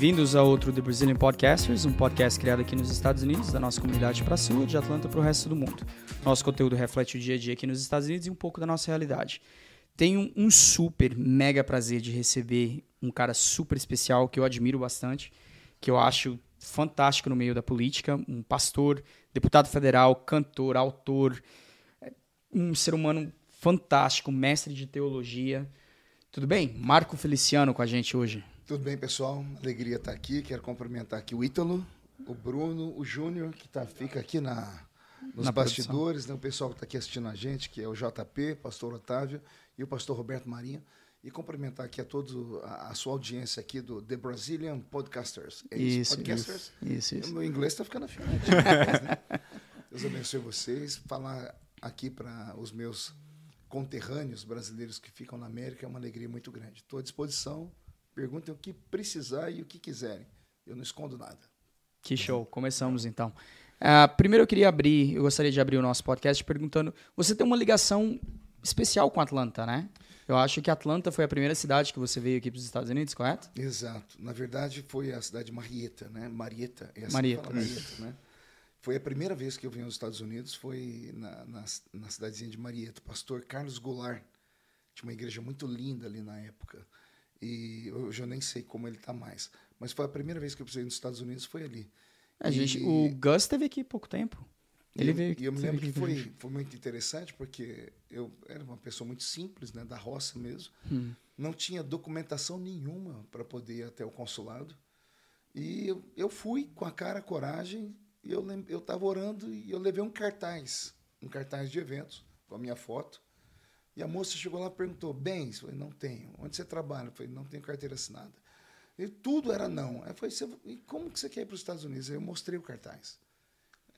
Bem-vindos a outro The Brazilian Podcasters, um podcast criado aqui nos Estados Unidos, da nossa comunidade para a sul, de Atlanta para o resto do mundo. Nosso conteúdo reflete o dia a dia aqui nos Estados Unidos e um pouco da nossa realidade. Tenho um super, mega prazer de receber um cara super especial que eu admiro bastante, que eu acho fantástico no meio da política, um pastor, deputado federal, cantor, autor, um ser humano fantástico, mestre de teologia. Tudo bem? Marco Feliciano com a gente hoje. Tudo bem, pessoal? Alegria estar aqui. Quero cumprimentar aqui o Ítalo, o Bruno, o Júnior, que tá, fica aqui na, nos na bastidores, né? o pessoal que está aqui assistindo a gente, que é o JP, pastor Otávio e o pastor Roberto Marinho. E cumprimentar aqui a todos a, a sua audiência aqui do The Brazilian Podcasters. É isso, isso Podcasters? Isso, isso. O meu inglês está ficando afinado. né? Deus abençoe vocês. Falar aqui para os meus conterrâneos brasileiros que ficam na América é uma alegria muito grande. Estou à disposição Perguntem o que precisar e o que quiserem. Eu não escondo nada. Que show. Começamos então. Uh, primeiro eu queria abrir, eu gostaria de abrir o nosso podcast perguntando: você tem uma ligação especial com Atlanta, né? Eu acho que Atlanta foi a primeira cidade que você veio aqui para os Estados Unidos, correto? Exato. Na verdade, foi a cidade de Marietta, né? Marietta, é assim Marietta, fala, Marietta, né? Foi a primeira vez que eu vim aos Estados Unidos, foi na, na, na cidadezinha de Marietta. Pastor Carlos Goulart tinha uma igreja muito linda ali na época. E eu nem sei como ele está mais. Mas foi a primeira vez que eu pisei nos Estados Unidos, foi ali. A e, gente, o Gus esteve aqui há pouco tempo. Ele eu, veio E eu me lembro que foi, foi muito interessante, porque eu era uma pessoa muito simples, né, da roça mesmo. Hum. Não tinha documentação nenhuma para poder ir até o consulado. E eu, eu fui com a cara, a coragem, e eu estava orando e eu levei um cartaz, um cartaz de eventos, com a minha foto. E a moça chegou lá e perguntou: bens? Eu falei: não tenho. Onde você trabalha? Eu falei: não tenho carteira assinada. E tudo era não. Eu falei: e como que você quer ir para os Estados Unidos? Aí eu mostrei o cartaz.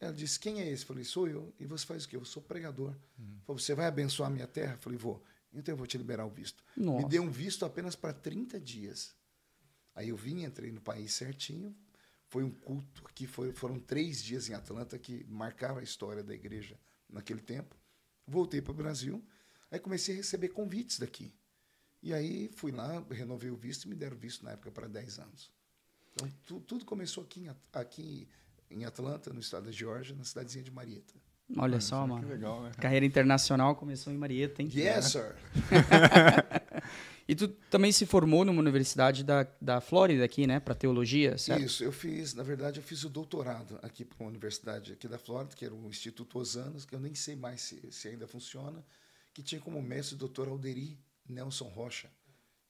Ela disse: quem é esse? Eu falei: sou eu. E você faz o quê? Eu sou pregador. Uhum. Falei: você vai abençoar a minha terra? Eu falei: vou. Então eu vou te liberar o visto. Nossa. Me deu um visto apenas para 30 dias. Aí eu vim, entrei no país certinho. Foi um culto que foi, foram três dias em Atlanta que marcava a história da igreja naquele tempo. Voltei para o Brasil Aí comecei a receber convites daqui. E aí fui lá, renovei o visto e me deram visto na época para 10 anos. Então tu, tudo começou aqui em, aqui em Atlanta, no estado da Geórgia, na cidadezinha de Marietta. Olha só, mano. Legal, né? Carreira internacional começou em Marietta, hein? Yes, sir. e tu também se formou numa universidade da, da Flórida aqui, né? Para teologia, certo? Isso, eu fiz, na verdade, eu fiz o doutorado aqui para uma universidade aqui da Flórida, que era o Instituto Osanos, que eu nem sei mais se, se ainda funciona que tinha como mestre o doutor Alderi Nelson Rocha.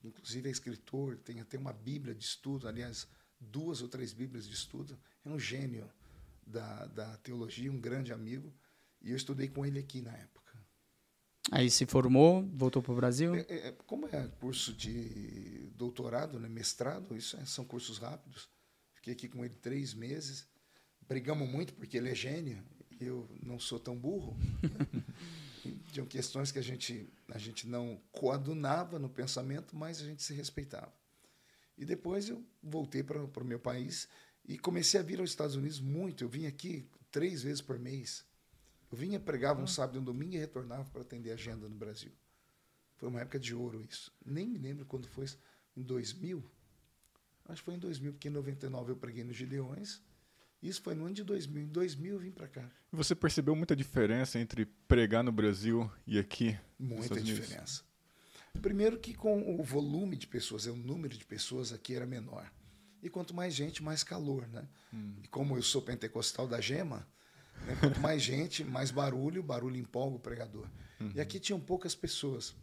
Inclusive é escritor, tem até uma bíblia de estudo, aliás, duas ou três bíblias de estudo. É um gênio da, da teologia, um grande amigo. E eu estudei com ele aqui na época. Aí se formou, voltou para o Brasil? É, é, como é curso de doutorado, né, mestrado, isso é, são cursos rápidos. Fiquei aqui com ele três meses. Brigamos muito porque ele é gênio e eu não sou tão burro. Tinham questões que a gente, a gente não coadunava no pensamento, mas a gente se respeitava. E depois eu voltei para o meu país e comecei a vir aos Estados Unidos muito. Eu vim aqui três vezes por mês. Eu vinha, pregava um ah. sábado e um domingo e retornava para atender agenda no Brasil. Foi uma época de ouro isso. Nem me lembro quando foi, em 2000. Acho que foi em 2000, porque em 99 eu preguei nos Gideões isso foi no ano de 2000. Em 2000 eu vim para cá. Você percebeu muita diferença entre pregar no Brasil e aqui? Muita diferença. Primeiro que com o volume de pessoas, o número de pessoas aqui era menor. E quanto mais gente, mais calor, né? Hum. E como eu sou pentecostal da gema, né, quanto mais gente, mais barulho, barulho empolga o pregador. Uhum. E aqui tinham poucas pessoas,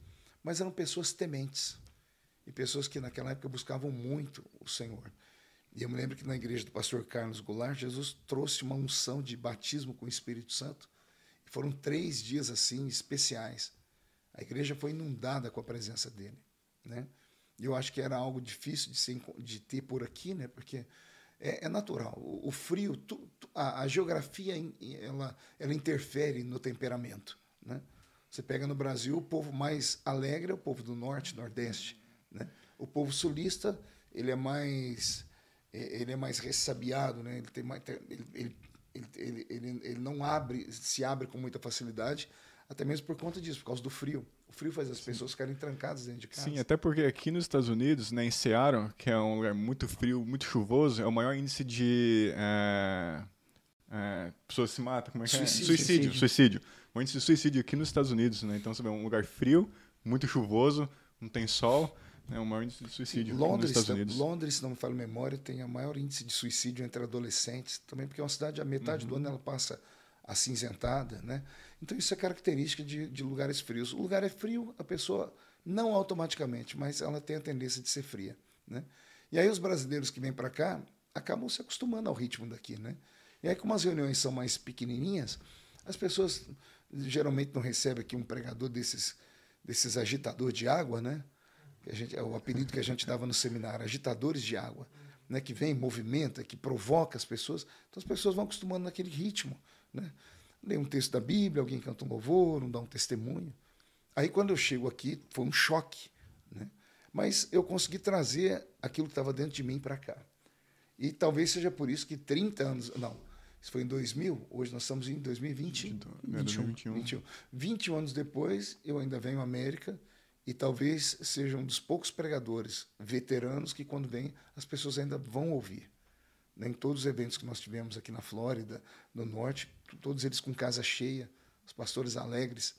mas eram pessoas tementes. E pessoas que naquela época buscavam muito o Senhor. E eu me lembro que na igreja do pastor Carlos Goulart, Jesus trouxe uma unção de batismo com o Espírito Santo. E foram três dias assim especiais. A igreja foi inundada com a presença dele, né? Eu acho que era algo difícil de, ser, de ter por aqui, né? Porque é, é natural. O, o frio, tu, tu, a, a, geografia, ela, ela interfere no temperamento, né? Você pega no Brasil, o povo mais alegre é o povo do norte, nordeste, né? O povo sulista, ele é mais ele é mais ressabiado, né? Ele tem mais ele, ele, ele, ele, ele não abre, se abre com muita facilidade, até mesmo por conta disso, por causa do frio. O frio faz as Sim. pessoas ficarem trancadas dentro de casa. Sim, até porque aqui nos Estados Unidos, né, em Seattle, que é um lugar muito frio, muito chuvoso, é o maior índice de é, é, pessoas se matam, como é que suicídio. é? Suicídio, suicídio. suicídio. O índice de suicídio aqui nos Estados Unidos, né? Então você vê um lugar frio, muito chuvoso, não tem sol, é o maior índice de suicídio Londres, nos Estados Unidos. Londres, se não me falha a memória, tem o maior índice de suicídio entre adolescentes, também porque é uma cidade, a metade uhum. do ano ela passa acinzentada, né? Então isso é característica de, de lugares frios. O lugar é frio, a pessoa não automaticamente, mas ela tem a tendência de ser fria, né? E aí os brasileiros que vêm para cá acabam se acostumando ao ritmo daqui, né? E aí como as reuniões são mais pequenininhas, as pessoas geralmente não recebem aqui um pregador desses desses agitadores de água, né? Que a gente, é o apelido que a gente dava no seminário, agitadores de água, né? Que vem, movimenta, que provoca as pessoas. Então as pessoas vão acostumando naquele ritmo. Né? Lê um texto da Bíblia, alguém canta um louvor, um dá um testemunho. Aí quando eu chego aqui, foi um choque. Né? Mas eu consegui trazer aquilo que estava dentro de mim para cá. E talvez seja por isso que 30 anos. Não, isso foi em 2000, hoje nós estamos em 2020. 21, 21. 21. 21 anos depois, eu ainda venho à América e talvez seja um dos poucos pregadores veteranos que, quando vem, as pessoas ainda vão ouvir em todos os eventos que nós tivemos aqui na Flórida, no Norte, todos eles com casa cheia, os pastores alegres.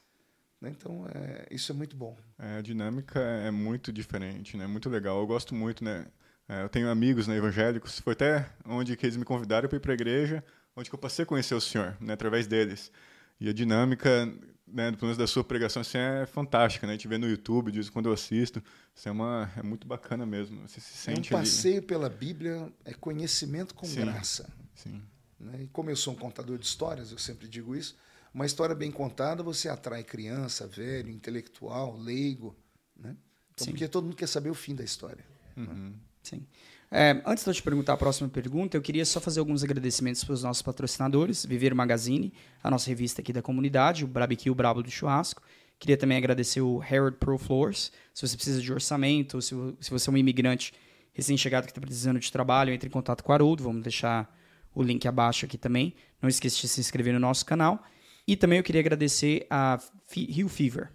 Né? Então, é, isso é muito bom. É, a dinâmica é muito diferente, né? muito legal. Eu gosto muito, né? É, eu tenho amigos né, evangélicos, foi até onde que eles me convidaram para ir para a igreja, onde eu passei a conhecer o Senhor, né, através deles. E a dinâmica né, pelo menos da sua pregação, assim, é fantástica, né? A gente vê no YouTube, diz quando eu assisto, assim, é, uma, é muito bacana mesmo. Você se sente é um passeio ali. pela Bíblia é conhecimento com sim, graça. Sim. Né? E como eu sou um contador de histórias, eu sempre digo isso, uma história bem contada, você atrai criança, velho, intelectual, leigo, né? Então, porque todo mundo quer saber o fim da história. Uhum. Né? Sim. É, antes de eu te perguntar a próxima pergunta, eu queria só fazer alguns agradecimentos para os nossos patrocinadores, Viver Magazine, a nossa revista aqui da comunidade, o Barbecue Brabo do Churrasco. Queria também agradecer o Harold Pro Floors. Se você precisa de orçamento, se, se você é um imigrante recém-chegado que está precisando de trabalho, entre em contato com o Haroldo. Vamos deixar o link abaixo aqui também. Não esqueça de se inscrever no nosso canal. E também eu queria agradecer a Hill Fever,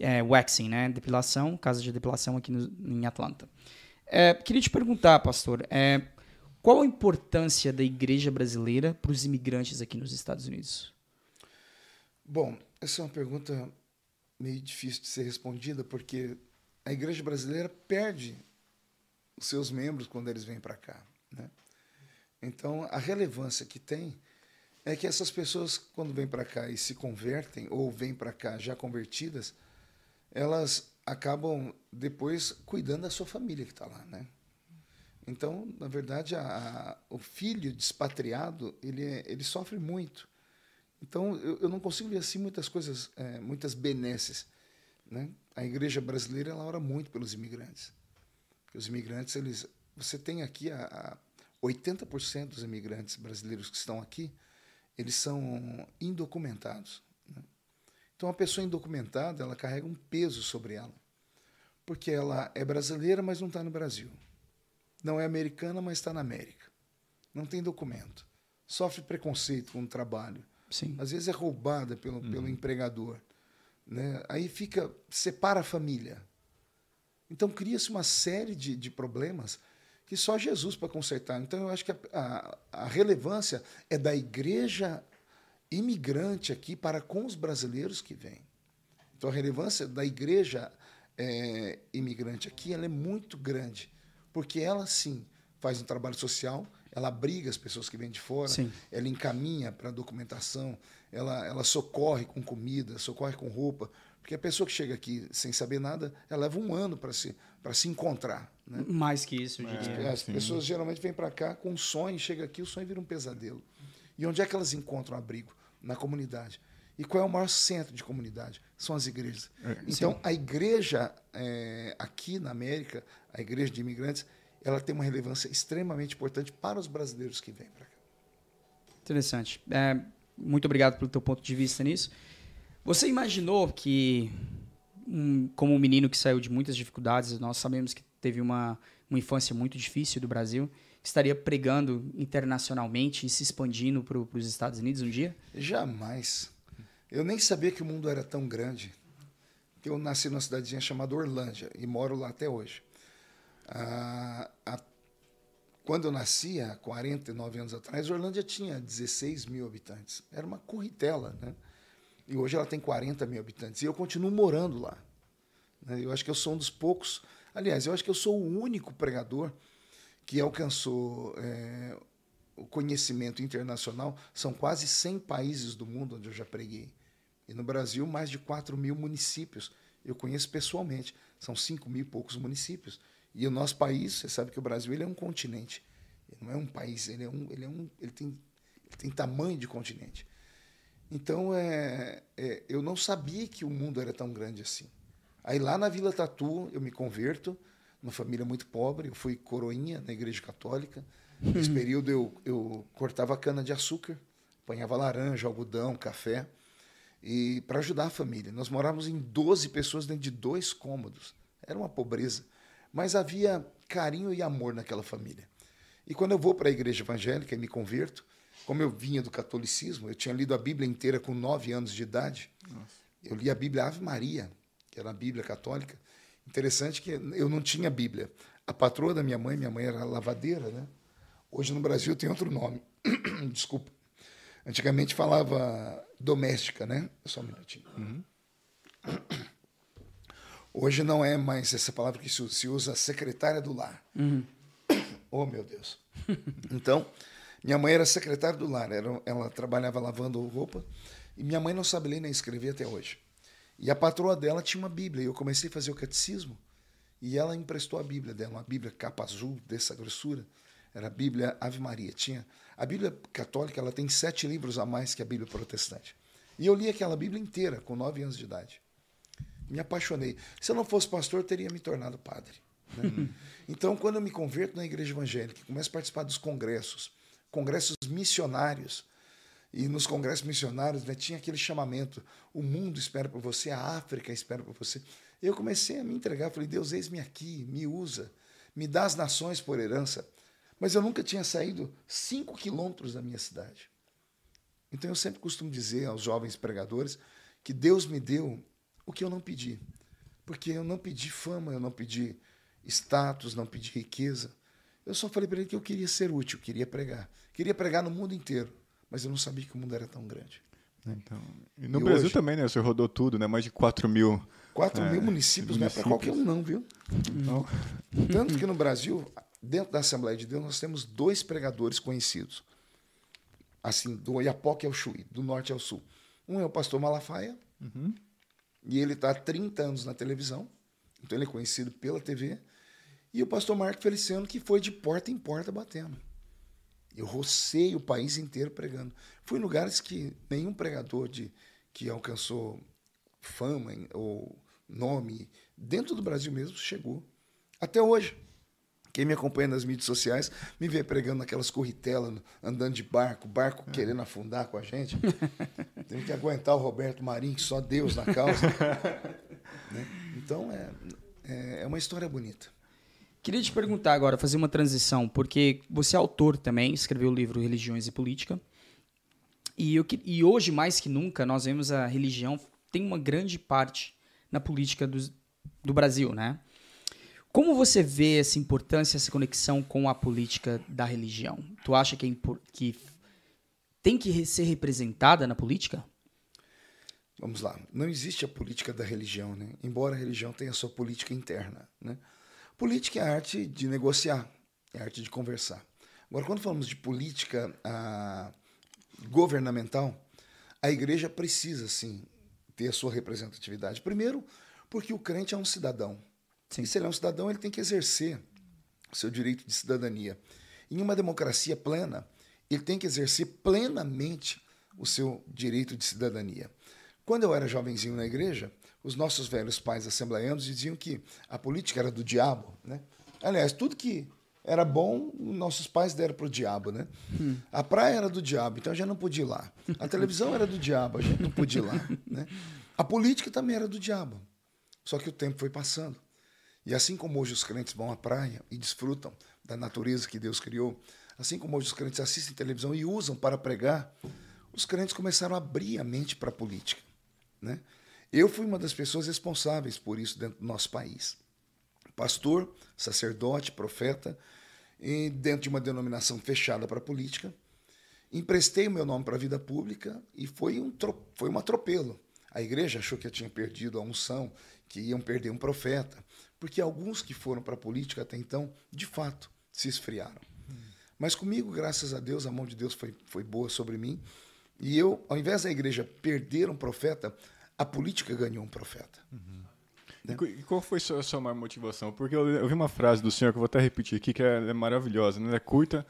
é, waxing, né? Depilação, casa de depilação aqui no, em Atlanta. É, queria te perguntar, pastor, é, qual a importância da igreja brasileira para os imigrantes aqui nos Estados Unidos? Bom, essa é uma pergunta meio difícil de ser respondida, porque a igreja brasileira perde os seus membros quando eles vêm para cá. Né? Então, a relevância que tem é que essas pessoas, quando vêm para cá e se convertem, ou vêm para cá já convertidas, elas acabam depois cuidando da sua família que está lá, né? Então, na verdade, a, a, o filho despatriado ele, é, ele sofre muito. Então, eu, eu, não consigo ver assim muitas coisas, é, muitas benesses. Né? A igreja brasileira ela ora muito pelos imigrantes. Os imigrantes, eles, você tem aqui a, a 80% dos imigrantes brasileiros que estão aqui, eles são indocumentados. Então, a pessoa indocumentada, ela carrega um peso sobre ela. Porque ela é brasileira, mas não está no Brasil. Não é americana, mas está na América. Não tem documento. Sofre preconceito com o trabalho. Sim. Às vezes é roubada pelo, uhum. pelo empregador. Né? Aí fica, separa a família. Então cria-se uma série de, de problemas que só Jesus para consertar. Então eu acho que a, a, a relevância é da igreja imigrante aqui para com os brasileiros que vêm. Então, a relevância da igreja é, imigrante aqui ela é muito grande, porque ela, sim, faz um trabalho social, ela abriga as pessoas que vêm de fora, sim. ela encaminha para a documentação, ela, ela socorre com comida, socorre com roupa, porque a pessoa que chega aqui sem saber nada, ela leva um ano para se, se encontrar. Né? Mais que isso, eu diria. É, As sim. pessoas geralmente vêm para cá com um sonho, chega aqui, o sonho vira um pesadelo. E onde é que elas encontram abrigo? Na comunidade. E qual é o maior centro de comunidade? São as igrejas. É, então, sim. a igreja é, aqui na América, a igreja de imigrantes, ela tem uma relevância extremamente importante para os brasileiros que vêm para cá. Interessante. É, muito obrigado pelo teu ponto de vista nisso. Você imaginou que, um, como um menino que saiu de muitas dificuldades, nós sabemos que teve uma, uma infância muito difícil do Brasil, estaria pregando internacionalmente e se expandindo para os Estados Unidos um dia? Jamais. Eu nem sabia que o mundo era tão grande. Eu nasci numa cidadezinha chamada Orlândia e moro lá até hoje. Ah, a, quando eu nasci, há 49 anos atrás, Orlândia tinha 16 mil habitantes. Era uma corritela, né? E hoje ela tem 40 mil habitantes. E eu continuo morando lá. Né? Eu acho que eu sou um dos poucos. Aliás, eu acho que eu sou o único pregador que alcançou é, o conhecimento internacional. São quase 100 países do mundo onde eu já preguei. E no Brasil, mais de 4 mil municípios. Eu conheço pessoalmente. São 5 mil e poucos municípios. E o nosso país, você sabe que o Brasil ele é um continente. Ele não é um país, ele, é um, ele, é um, ele, tem, ele tem tamanho de continente. Então, é, é, eu não sabia que o mundo era tão grande assim. Aí lá na Vila Tatu, eu me converto, uma família muito pobre, eu fui coroinha na igreja católica. Nesse período eu, eu cortava cana de açúcar, apanhava laranja, algodão, café, e para ajudar a família. Nós morávamos em 12 pessoas dentro de dois cômodos. Era uma pobreza, mas havia carinho e amor naquela família. E quando eu vou para a igreja evangélica e me converto, como eu vinha do catolicismo, eu tinha lido a Bíblia inteira com nove anos de idade. Nossa. Eu li a Bíblia Ave Maria, que era a Bíblia católica. Interessante que eu não tinha Bíblia. A patroa da minha mãe, minha mãe era lavadeira, né? Hoje no Brasil tem outro nome. Desculpa. Antigamente falava doméstica, né? Só um minutinho. Uhum. Hoje não é mais essa palavra que se usa, secretária do lar. Uhum. Oh, meu Deus. Então, minha mãe era secretária do lar, era, ela trabalhava lavando roupa, e minha mãe não sabe ler nem escrever até hoje. E a patroa dela tinha uma Bíblia, e eu comecei a fazer o catecismo, e ela emprestou a Bíblia dela, uma Bíblia capa azul, dessa grossura, era a Bíblia Ave Maria. Tinha A Bíblia católica ela tem sete livros a mais que a Bíblia protestante. E eu li aquela Bíblia inteira, com nove anos de idade. Me apaixonei. Se eu não fosse pastor, teria me tornado padre. Né? então, quando eu me converto na igreja evangélica, começo a participar dos congressos, congressos missionários, e nos congressos missionários né, tinha aquele chamamento: o mundo espera por você, a África espera por você. Eu comecei a me entregar, falei: Deus, eis-me aqui, me usa, me dá as nações por herança. Mas eu nunca tinha saído cinco quilômetros da minha cidade. Então eu sempre costumo dizer aos jovens pregadores que Deus me deu o que eu não pedi. Porque eu não pedi fama, eu não pedi status, não pedi riqueza. Eu só falei para ele que eu queria ser útil, queria pregar. Queria pregar no mundo inteiro, mas eu não sabia que o mundo era tão grande. Então, e no e Brasil hoje, também, né? Você rodou tudo, né? Mais de 4 mil. 4 é, mil municípios, não é para qualquer um, não, viu? Não. Tanto que no Brasil, dentro da Assembleia de Deus, nós temos dois pregadores conhecidos. Assim, do Oiapoque ao Chuí, do norte ao sul. Um é o pastor Malafaia, uhum. e ele está há 30 anos na televisão, então ele é conhecido pela TV e o pastor Marco Feliciano, que foi de porta em porta batendo. Eu rocei o país inteiro pregando. Fui em lugares que nenhum pregador de, que alcançou fama ou nome dentro do Brasil mesmo chegou. Até hoje. Quem me acompanha nas mídias sociais me vê pregando naquelas corritelas, andando de barco, barco é. querendo afundar com a gente. Tem que aguentar o Roberto Marinho, que só Deus na causa. né? Então, é, é, é uma história bonita. Queria te perguntar agora, fazer uma transição, porque você é autor também, escreveu o livro Religiões e Política. E, eu, e hoje, mais que nunca, nós vemos a religião tem uma grande parte na política do, do Brasil, né? Como você vê essa importância, essa conexão com a política da religião? Tu acha que, é que tem que ser representada na política? Vamos lá. Não existe a política da religião, né? Embora a religião tenha a sua política interna, né? Política é a arte de negociar, é a arte de conversar. Agora, quando falamos de política ah, governamental, a igreja precisa, sim, ter a sua representatividade. Primeiro, porque o crente é um cidadão. Sim. E se ele é um cidadão, ele tem que exercer o seu direito de cidadania. Em uma democracia plena, ele tem que exercer plenamente o seu direito de cidadania. Quando eu era jovenzinho na igreja, os nossos velhos pais assembleianos diziam que a política era do diabo, né? Aliás, tudo que era bom, nossos pais deram para o diabo, né? Hum. A praia era do diabo, então a gente não podia ir lá. A televisão era do diabo, a gente não podia ir lá, né? A política também era do diabo. Só que o tempo foi passando. E assim como hoje os crentes vão à praia e desfrutam da natureza que Deus criou, assim como hoje os crentes assistem televisão e usam para pregar, os crentes começaram a abrir a mente para a política. Né? Eu fui uma das pessoas responsáveis por isso dentro do nosso país. Pastor, sacerdote, profeta, dentro de uma denominação fechada para a política. Emprestei o meu nome para a vida pública e foi um, foi um atropelo. A igreja achou que eu tinha perdido a unção, que iam perder um profeta, porque alguns que foram para a política até então, de fato, se esfriaram. Mas comigo, graças a Deus, a mão de Deus foi, foi boa sobre mim. E eu, ao invés da igreja perder um profeta, a política ganhou um profeta. Uhum. Né? E qual foi a sua, a sua maior motivação? Porque eu, eu, vi uma frase do senhor que eu vou até repetir aqui, que é, é maravilhosa, né? é curta,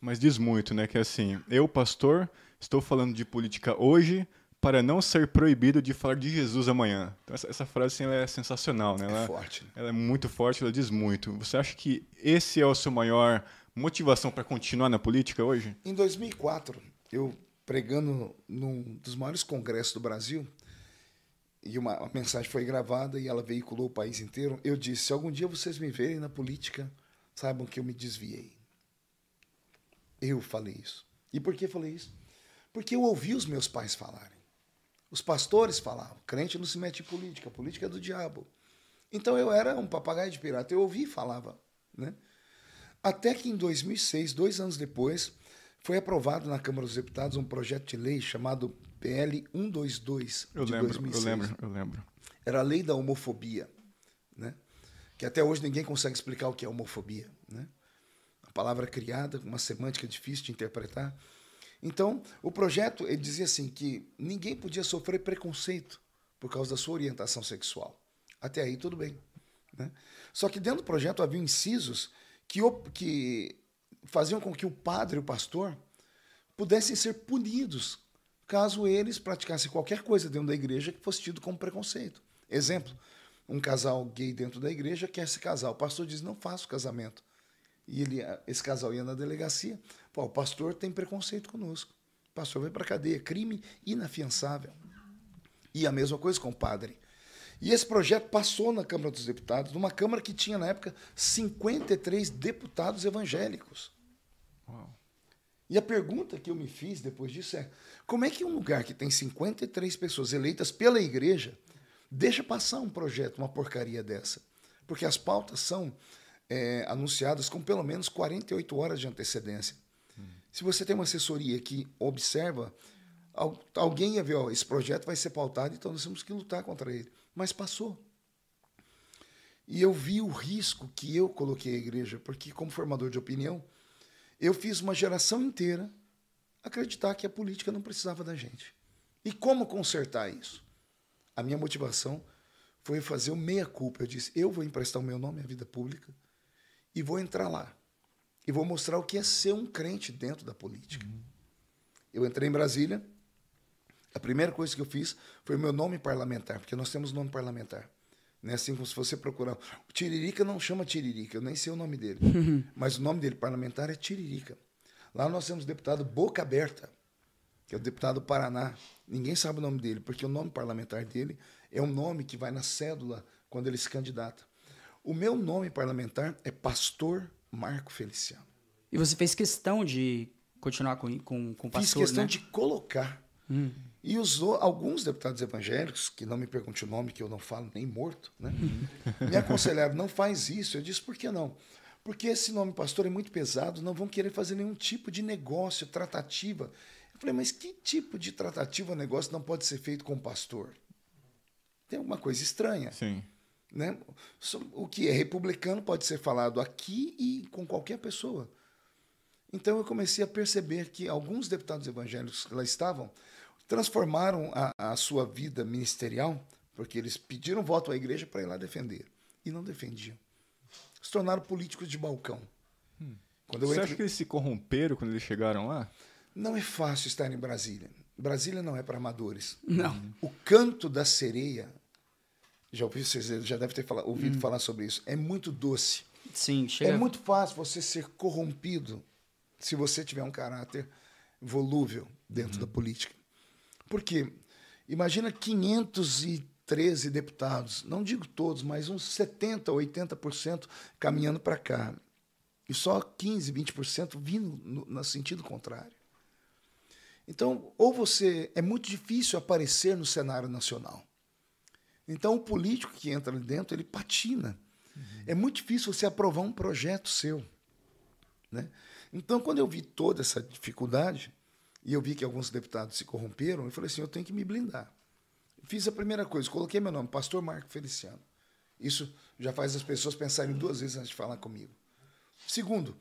mas diz muito, né? Que é assim: Eu, pastor, estou falando de política hoje para não ser proibido de falar de Jesus amanhã. Então, essa, essa frase assim, é sensacional, né? Ela, é forte. Né? Ela é muito forte, ela diz muito. Você acha que esse é o seu maior motivação para continuar na política hoje? Em 2004, eu pregando num dos maiores congressos do Brasil, e uma, uma mensagem foi gravada e ela veiculou o país inteiro, eu disse: se algum dia vocês me verem na política, saibam que eu me desviei. Eu falei isso. E por que falei isso? Porque eu ouvi os meus pais falarem. Os pastores falavam: crente não se mete em política, política é do diabo. Então eu era um papagaio de pirata, eu ouvi e falava. Né? Até que em 2006, dois anos depois, foi aprovado na Câmara dos Deputados um projeto de lei chamado PL 122 eu de lembro, 2006. Eu lembro, eu lembro. Era a lei da homofobia, né? que até hoje ninguém consegue explicar o que é homofobia. Né? A palavra criada, uma semântica difícil de interpretar. Então, o projeto ele dizia assim que ninguém podia sofrer preconceito por causa da sua orientação sexual. Até aí tudo bem. Né? Só que dentro do projeto havia incisos que, que faziam com que o padre e o pastor pudessem ser punidos caso eles praticassem qualquer coisa dentro da igreja que fosse tido como preconceito. Exemplo, um casal gay dentro da igreja quer se casar. O pastor diz: não faça o casamento. E ele, esse casal ia na delegacia. Pô, o pastor tem preconceito conosco. O pastor vai para cadeia. Crime inafiançável. E a mesma coisa com o padre. E esse projeto passou na Câmara dos Deputados, numa Câmara que tinha, na época, 53 deputados evangélicos. Uau. E a pergunta que eu me fiz depois disso é: como é que um lugar que tem 53 pessoas eleitas pela igreja deixa passar um projeto, uma porcaria dessa? Porque as pautas são é, anunciadas com pelo menos 48 horas de antecedência. Se você tem uma assessoria que observa, alguém ia ver: ó, esse projeto vai ser pautado, então nós temos que lutar contra ele mas passou. E eu vi o risco que eu coloquei à igreja, porque, como formador de opinião, eu fiz uma geração inteira acreditar que a política não precisava da gente. E como consertar isso? A minha motivação foi fazer o meia-culpa. Eu disse: eu vou emprestar o meu nome à vida pública e vou entrar lá. E vou mostrar o que é ser um crente dentro da política. Uhum. Eu entrei em Brasília, a primeira coisa que eu fiz foi o meu nome parlamentar, porque nós temos nome parlamentar. Né? Assim como se você procurar. O Tiririca não chama Tiririca, eu nem sei o nome dele. Mas o nome dele parlamentar é Tiririca. Lá nós temos o deputado Boca Aberta, que é o deputado do Paraná. Ninguém sabe o nome dele, porque o nome parlamentar dele é um nome que vai na cédula quando ele se candidata. O meu nome parlamentar é Pastor Marco Feliciano. E você fez questão de continuar com, com, com pastor, Fiz questão né? de colocar. Hum. E usou alguns deputados evangélicos, que não me pergunte o nome, que eu não falo nem morto, né? me aconselharam, não faz isso. Eu disse, por que não? Porque esse nome pastor é muito pesado, não vão querer fazer nenhum tipo de negócio, tratativa. Eu falei, mas que tipo de tratativa, negócio não pode ser feito com pastor? Tem alguma coisa estranha. Sim. Né? O que é republicano pode ser falado aqui e com qualquer pessoa. Então eu comecei a perceber que alguns deputados evangélicos que lá estavam transformaram a, a sua vida ministerial, porque eles pediram voto à igreja para ir lá defender, e não defendiam. Se tornaram políticos de balcão. Hum. Quando Você acha que eles se corromperam quando eles chegaram lá? Não é fácil estar em Brasília. Brasília não é para amadores. Não. O canto da sereia, já ouvi vocês já deve ter falado, ouvido hum. falar sobre isso, é muito doce. Sim, chega. É muito fácil você ser corrompido se você tiver um caráter volúvel dentro uhum. da política. Por quê? Imagina 513 deputados, não digo todos, mas uns 70, 80% caminhando para cá. E só 15, 20% vindo no, no sentido contrário. Então, ou você. É muito difícil aparecer no cenário nacional. Então, o político que entra ali dentro, ele patina. Uhum. É muito difícil você aprovar um projeto seu. Né? Então, quando eu vi toda essa dificuldade, e eu vi que alguns deputados se corromperam, eu falei assim: eu tenho que me blindar. Fiz a primeira coisa, coloquei meu nome, Pastor Marco Feliciano. Isso já faz as pessoas pensarem duas vezes antes de falar comigo. Segundo,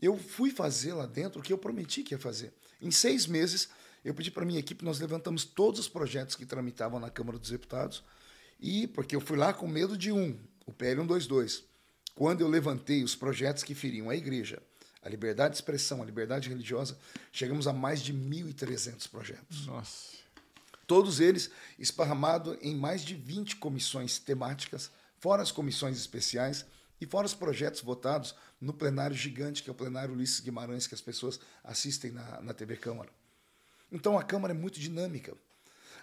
eu fui fazer lá dentro o que eu prometi que ia fazer. Em seis meses, eu pedi para minha equipe, nós levantamos todos os projetos que tramitavam na Câmara dos Deputados, e porque eu fui lá com medo de um, o PL 122. Quando eu levantei os projetos que feriam a igreja, a liberdade de expressão, a liberdade religiosa, chegamos a mais de 1.300 projetos. Nossa. Todos eles esparramados em mais de 20 comissões temáticas, fora as comissões especiais e fora os projetos votados no plenário gigante, que é o plenário Ulisses Guimarães, que as pessoas assistem na, na TV Câmara. Então a Câmara é muito dinâmica.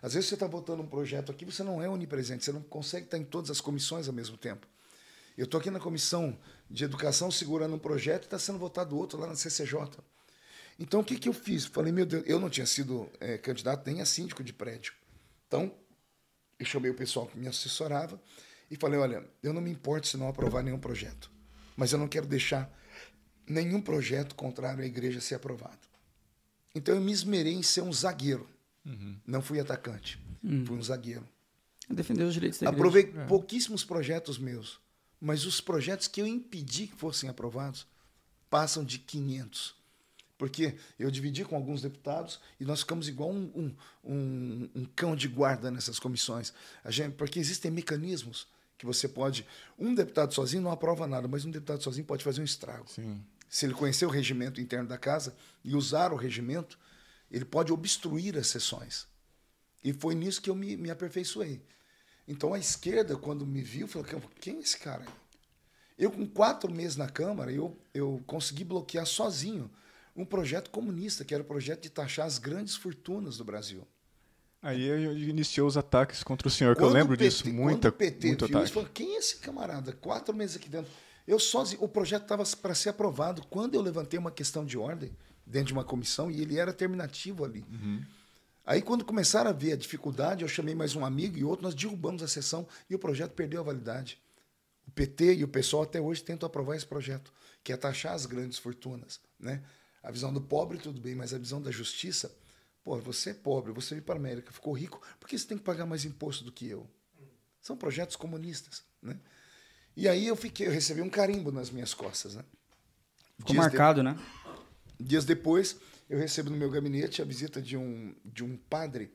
Às vezes você está votando um projeto aqui, você não é onipresente, você não consegue estar em todas as comissões ao mesmo tempo. Eu estou aqui na comissão de educação segurando um projeto e está sendo votado outro lá na CCJ. Então, o que, que eu fiz? Falei, meu Deus, eu não tinha sido é, candidato nem a síndico de prédio. Então, eu chamei o pessoal que me assessorava e falei, olha, eu não me importo se não aprovar nenhum projeto, mas eu não quero deixar nenhum projeto contrário à igreja ser aprovado. Então, eu me esmerei em ser um zagueiro. Uhum. Não fui atacante, uhum. fui um zagueiro. Defender os direitos da igreja. Aprovei é. pouquíssimos projetos meus mas os projetos que eu impedi que fossem aprovados passam de 500. Porque eu dividi com alguns deputados e nós ficamos igual um, um, um, um cão de guarda nessas comissões. Gente, porque existem mecanismos que você pode. Um deputado sozinho não aprova nada, mas um deputado sozinho pode fazer um estrago. Sim. Se ele conhecer o regimento interno da casa e usar o regimento, ele pode obstruir as sessões. E foi nisso que eu me, me aperfeiçoei. Então a esquerda, quando me viu, falou: quem é esse cara? Eu, com quatro meses na Câmara, eu, eu consegui bloquear sozinho um projeto comunista, que era o projeto de taxar as grandes fortunas do Brasil. Aí iniciou os ataques contra o senhor, que quando eu lembro PT, disso, muita, quando o PT muito viu ataque. falou, quem é esse camarada? Quatro meses aqui dentro. Eu sozinho, o projeto estava para ser aprovado. Quando eu levantei uma questão de ordem dentro de uma comissão, e ele era terminativo ali. Uhum. Aí, quando começaram a ver a dificuldade, eu chamei mais um amigo e outro, nós derrubamos a sessão e o projeto perdeu a validade. O PT e o pessoal até hoje tentam aprovar esse projeto, que é taxar as grandes fortunas. Né? A visão do pobre, tudo bem, mas a visão da justiça, pô, você é pobre, você veio para a América, ficou rico, por que você tem que pagar mais imposto do que eu? São projetos comunistas. Né? E aí eu fiquei, eu recebi um carimbo nas minhas costas. Né? Ficou Dias marcado, de... né? Dias depois, eu recebo no meu gabinete a visita de um, de um padre.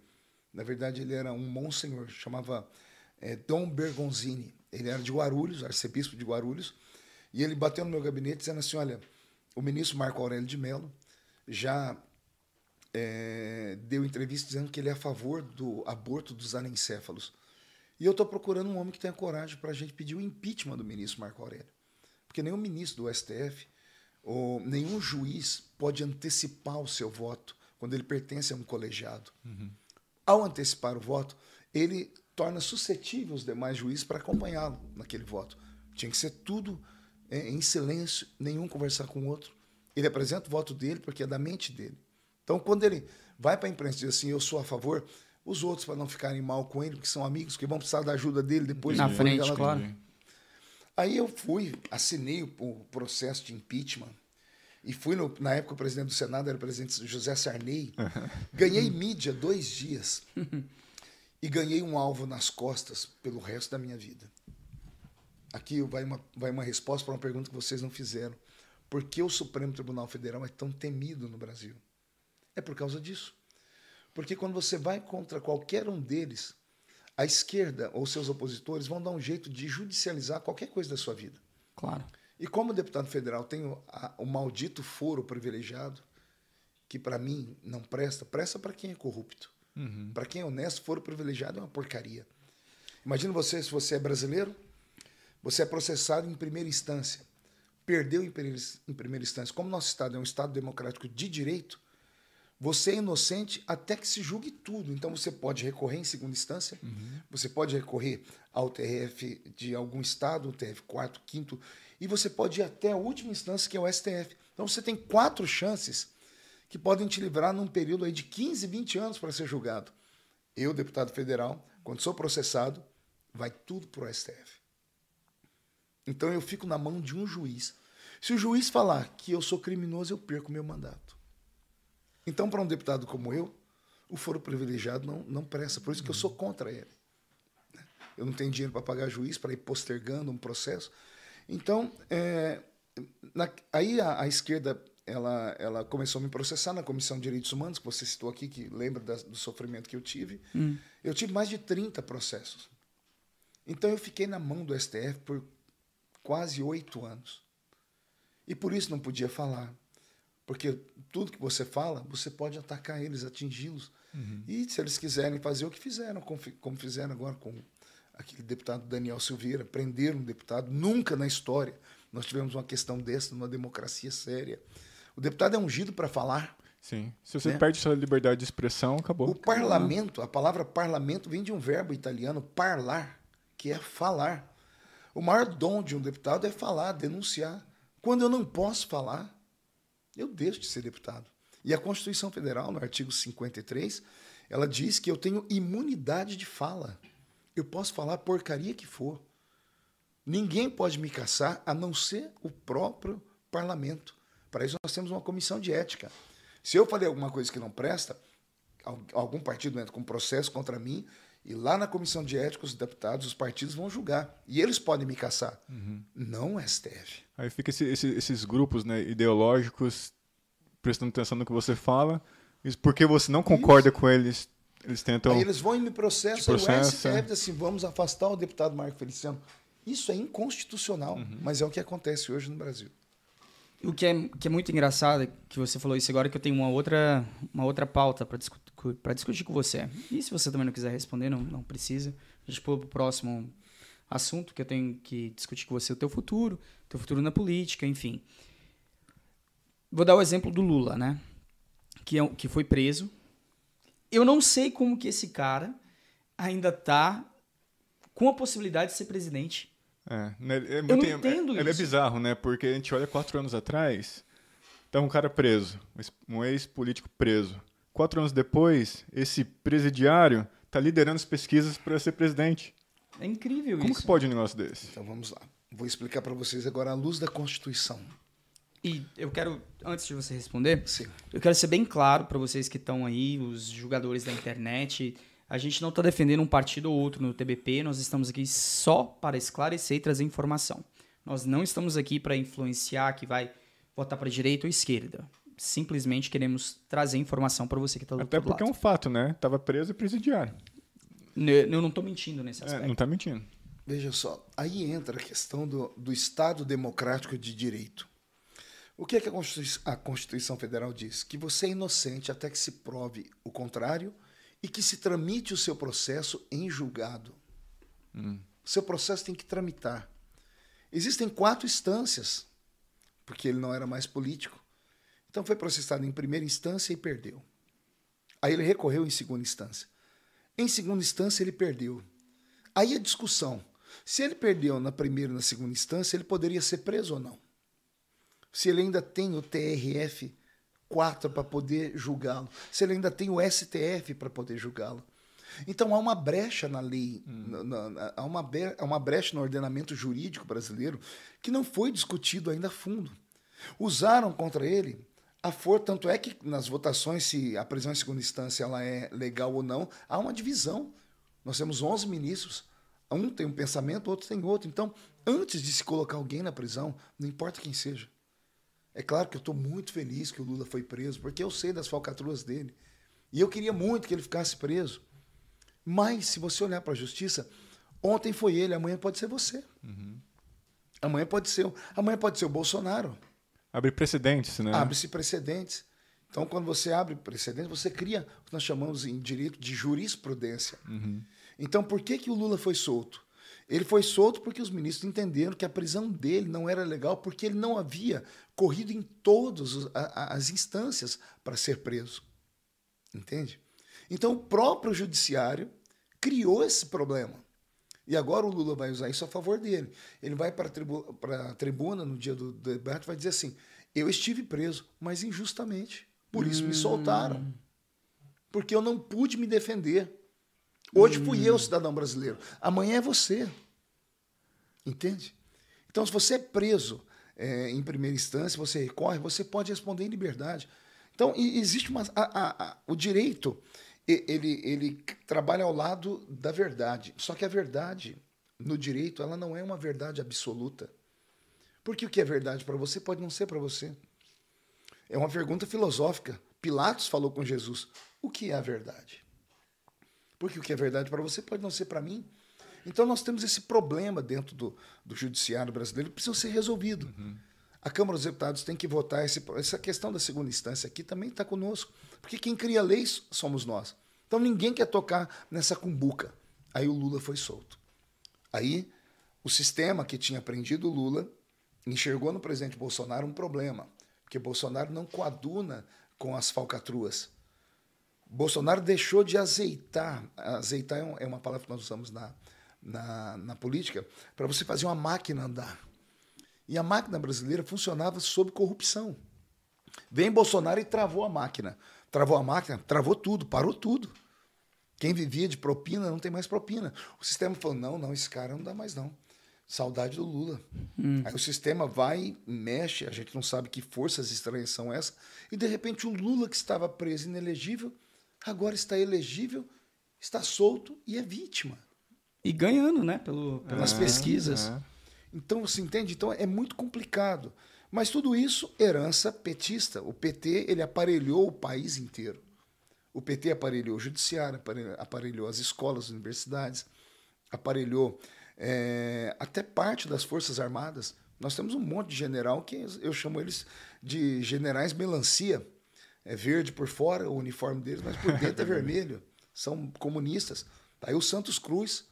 Na verdade, ele era um monsenhor, chamava é, Dom Bergonzini. Ele era de Guarulhos, arcebispo de Guarulhos. E ele bateu no meu gabinete dizendo assim: Olha, o ministro Marco Aurélio de Mello já é, deu entrevista dizendo que ele é a favor do aborto dos anencéfalos. E eu estou procurando um homem que tenha coragem para a gente pedir o impeachment do ministro Marco Aurélio. Porque nenhum ministro do STF ou nenhum juiz pode antecipar o seu voto quando ele pertence a um colegiado. Uhum. Ao antecipar o voto, ele torna suscetível os demais juízes para acompanhá-lo naquele voto. Tinha que ser tudo é, em silêncio, nenhum conversar com o outro. Ele apresenta o voto dele porque é da mente dele. Então, quando ele vai para a imprensa e diz assim, eu sou a favor, os outros, para não ficarem mal com ele, porque são amigos, que vão precisar da ajuda dele depois. Na frente, claro. Aí eu fui, assinei o, processo de impeachment e fui, no, na época, o presidente do Senado era o presidente José Sarney. Ganhei mídia dois dias e ganhei um alvo nas costas pelo resto da minha vida. Aqui vai uma, vai uma resposta para uma pergunta que vocês não fizeram. Por que o Supremo Tribunal Federal é tão temido no Brasil? É por causa disso. Porque quando você vai contra qualquer um deles, a esquerda ou seus opositores vão dar um jeito de judicializar qualquer coisa da sua vida. Claro. E como deputado federal tenho a, o maldito foro privilegiado, que para mim não presta, presta para quem é corrupto. Uhum. Para quem é honesto, foro privilegiado é uma porcaria. Imagina você, se você é brasileiro, você é processado em primeira instância. Perdeu em primeira instância. Como nosso Estado é um Estado democrático de direito, você é inocente até que se julgue tudo. Então você pode recorrer em segunda instância, uhum. você pode recorrer ao TRF de algum estado, o TRF 4, 5, e você pode ir até a última instância, que é o STF. Então você tem quatro chances que podem te livrar num período aí de 15, 20 anos para ser julgado. Eu, deputado federal, quando sou processado, vai tudo para o STF. Então eu fico na mão de um juiz. Se o juiz falar que eu sou criminoso, eu perco meu mandato. Então, para um deputado como eu, o foro privilegiado não, não presta. Por isso que eu sou contra ele. Eu não tenho dinheiro para pagar juiz, para ir postergando um processo. Então, é, na, aí a, a, esquerda ela, ela começou a me processar na Comissão de Direitos Humanos, que você citou aqui, que lembra da, do sofrimento que eu tive. Hum. Eu tive mais de 30 processos. Então, eu fiquei na mão do STF por quase oito anos. E por isso não podia falar. Porque tudo que você fala, você pode atacar eles, atingi-los. Uhum. E se eles quiserem fazer o que fizeram, como fizeram agora com aquele deputado Daniel Silveira, prenderam um deputado, nunca na história nós tivemos uma questão dessa numa democracia séria. O deputado é ungido para falar. Sim. Se você né? perde sua liberdade de expressão, acabou. O parlamento, a palavra parlamento vem de um verbo italiano, parlar, que é falar. O maior dom de um deputado é falar, denunciar. Quando eu não posso falar, eu deixo de ser deputado. E a Constituição Federal, no artigo 53, ela diz que eu tenho imunidade de fala. Eu posso falar porcaria que for. Ninguém pode me caçar a não ser o próprio parlamento. Para isso nós temos uma comissão de ética. Se eu falei alguma coisa que não presta, algum partido entra com processo contra mim, e lá na comissão de ética, os deputados, os partidos vão julgar. E eles podem me caçar. Uhum. Não o STF. Aí fica esse, esse, esses grupos né, ideológicos prestando atenção no que você fala. Porque você não concorda Isso. com eles, eles tentam. Aí eles vão e me processam. E o STF diz assim: vamos afastar o deputado Marco Feliciano. Isso é inconstitucional, uhum. mas é o que acontece hoje no Brasil. O que é, que é muito engraçado, que você falou isso agora, que eu tenho uma outra, uma outra pauta para discutir para discutir com você. E se você também não quiser responder, não, não precisa. A gente pula para o próximo assunto que eu tenho que discutir com você o teu futuro, teu futuro na política, enfim. Vou dar o exemplo do Lula, né? Que, é, que foi preso. Eu não sei como que esse cara ainda tá com a possibilidade de ser presidente. É, né, é, é eu não entendo é, isso. É bizarro, né? Porque a gente olha quatro anos atrás, tá um cara preso, um ex-político preso. Quatro anos depois, esse presidiário está liderando as pesquisas para ser presidente. É incrível Como isso. Como que pode um negócio desse? Então vamos lá. Vou explicar para vocês agora à luz da Constituição. E eu quero, antes de você responder, Sim. eu quero ser bem claro para vocês que estão aí, os jogadores da internet. A gente não está defendendo um partido ou outro no TBP, nós estamos aqui só para esclarecer e trazer informação. Nós não estamos aqui para influenciar que vai votar para direita ou esquerda simplesmente queremos trazer informação para você que está do Até porque lado. é um fato, né? Tava preso e presidiário. Eu não estou mentindo nesse é, aspecto. É, não está mentindo. Veja só, aí entra a questão do, do Estado Democrático de Direito. O que é que a Constituição, a Constituição Federal diz? Que você é inocente até que se prove o contrário e que se tramite o seu processo em julgado. Hum. O seu processo tem que tramitar. Existem quatro instâncias, porque ele não era mais político. Então foi processado em primeira instância e perdeu. Aí ele recorreu em segunda instância. Em segunda instância ele perdeu. Aí a discussão. Se ele perdeu na primeira e na segunda instância, ele poderia ser preso ou não? Se ele ainda tem o TRF 4 para poder julgá-lo, se ele ainda tem o STF para poder julgá-lo. Então há uma brecha na lei, hum. na, na, há, uma, há uma brecha no ordenamento jurídico brasileiro que não foi discutido ainda a fundo. Usaram contra ele a for, tanto é que nas votações, se a prisão em segunda instância ela é legal ou não, há uma divisão. Nós temos 11 ministros, um tem um pensamento, outro tem outro. Então, antes de se colocar alguém na prisão, não importa quem seja. É claro que eu estou muito feliz que o Lula foi preso, porque eu sei das falcatruas dele. E eu queria muito que ele ficasse preso. Mas, se você olhar para a justiça, ontem foi ele, amanhã pode ser você. Uhum. Amanhã pode ser, amanhã pode ser o Bolsonaro. Abre precedentes, né? Abre-se precedentes. Então, quando você abre precedentes, você cria o que nós chamamos em direito de jurisprudência. Uhum. Então, por que, que o Lula foi solto? Ele foi solto porque os ministros entenderam que a prisão dele não era legal, porque ele não havia corrido em todas as instâncias para ser preso. Entende? Então, o próprio judiciário criou esse problema. E agora o Lula vai usar isso a favor dele. Ele vai para a tribu tribuna no dia do debate e vai dizer assim: eu estive preso, mas injustamente. Por isso me soltaram. Porque eu não pude me defender. Hoje fui eu, cidadão brasileiro. Amanhã é você. Entende? Então, se você é preso é, em primeira instância, você recorre, você pode responder em liberdade. Então, existe uma. A, a, a, o direito, ele, ele trabalha ao lado da verdade. Só que a verdade, no direito, ela não é uma verdade absoluta. Porque o que é verdade para você pode não ser para você. É uma pergunta filosófica. Pilatos falou com Jesus: o que é a verdade? Porque o que é verdade para você pode não ser para mim. Então nós temos esse problema dentro do, do judiciário brasileiro que precisa ser resolvido. Uhum. A Câmara dos Deputados tem que votar esse, essa questão da segunda instância aqui também está conosco, porque quem cria leis somos nós. Então ninguém quer tocar nessa cumbuca. Aí o Lula foi solto. Aí o sistema que tinha prendido o Lula enxergou no presidente Bolsonaro um problema. Porque Bolsonaro não coaduna com as falcatruas. Bolsonaro deixou de azeitar. Azeitar é, é uma palavra que nós usamos na, na, na política para você fazer uma máquina andar. E a máquina brasileira funcionava sob corrupção. Vem Bolsonaro e travou a máquina. Travou a máquina, travou tudo, parou tudo. Quem vivia de propina não tem mais propina. O sistema falou: não, não, esse cara não dá mais não. Saudade do Lula. Hum. Aí o sistema vai, mexe, a gente não sabe que forças estranhas são essas, e de repente o Lula, que estava preso inelegível, agora está elegível, está solto e é vítima. E ganhando, né? Pelo, pelas é, pesquisas. É. Então, você entende? Então é muito complicado. Mas tudo isso, herança petista. O PT ele aparelhou o país inteiro. O PT aparelhou o judiciário, aparelhou as escolas, as universidades, aparelhou é, até parte das Forças Armadas. Nós temos um monte de general que eu chamo eles de generais melancia. É verde por fora o uniforme deles, mas por dentro é vermelho. São comunistas. Tá aí o Santos Cruz,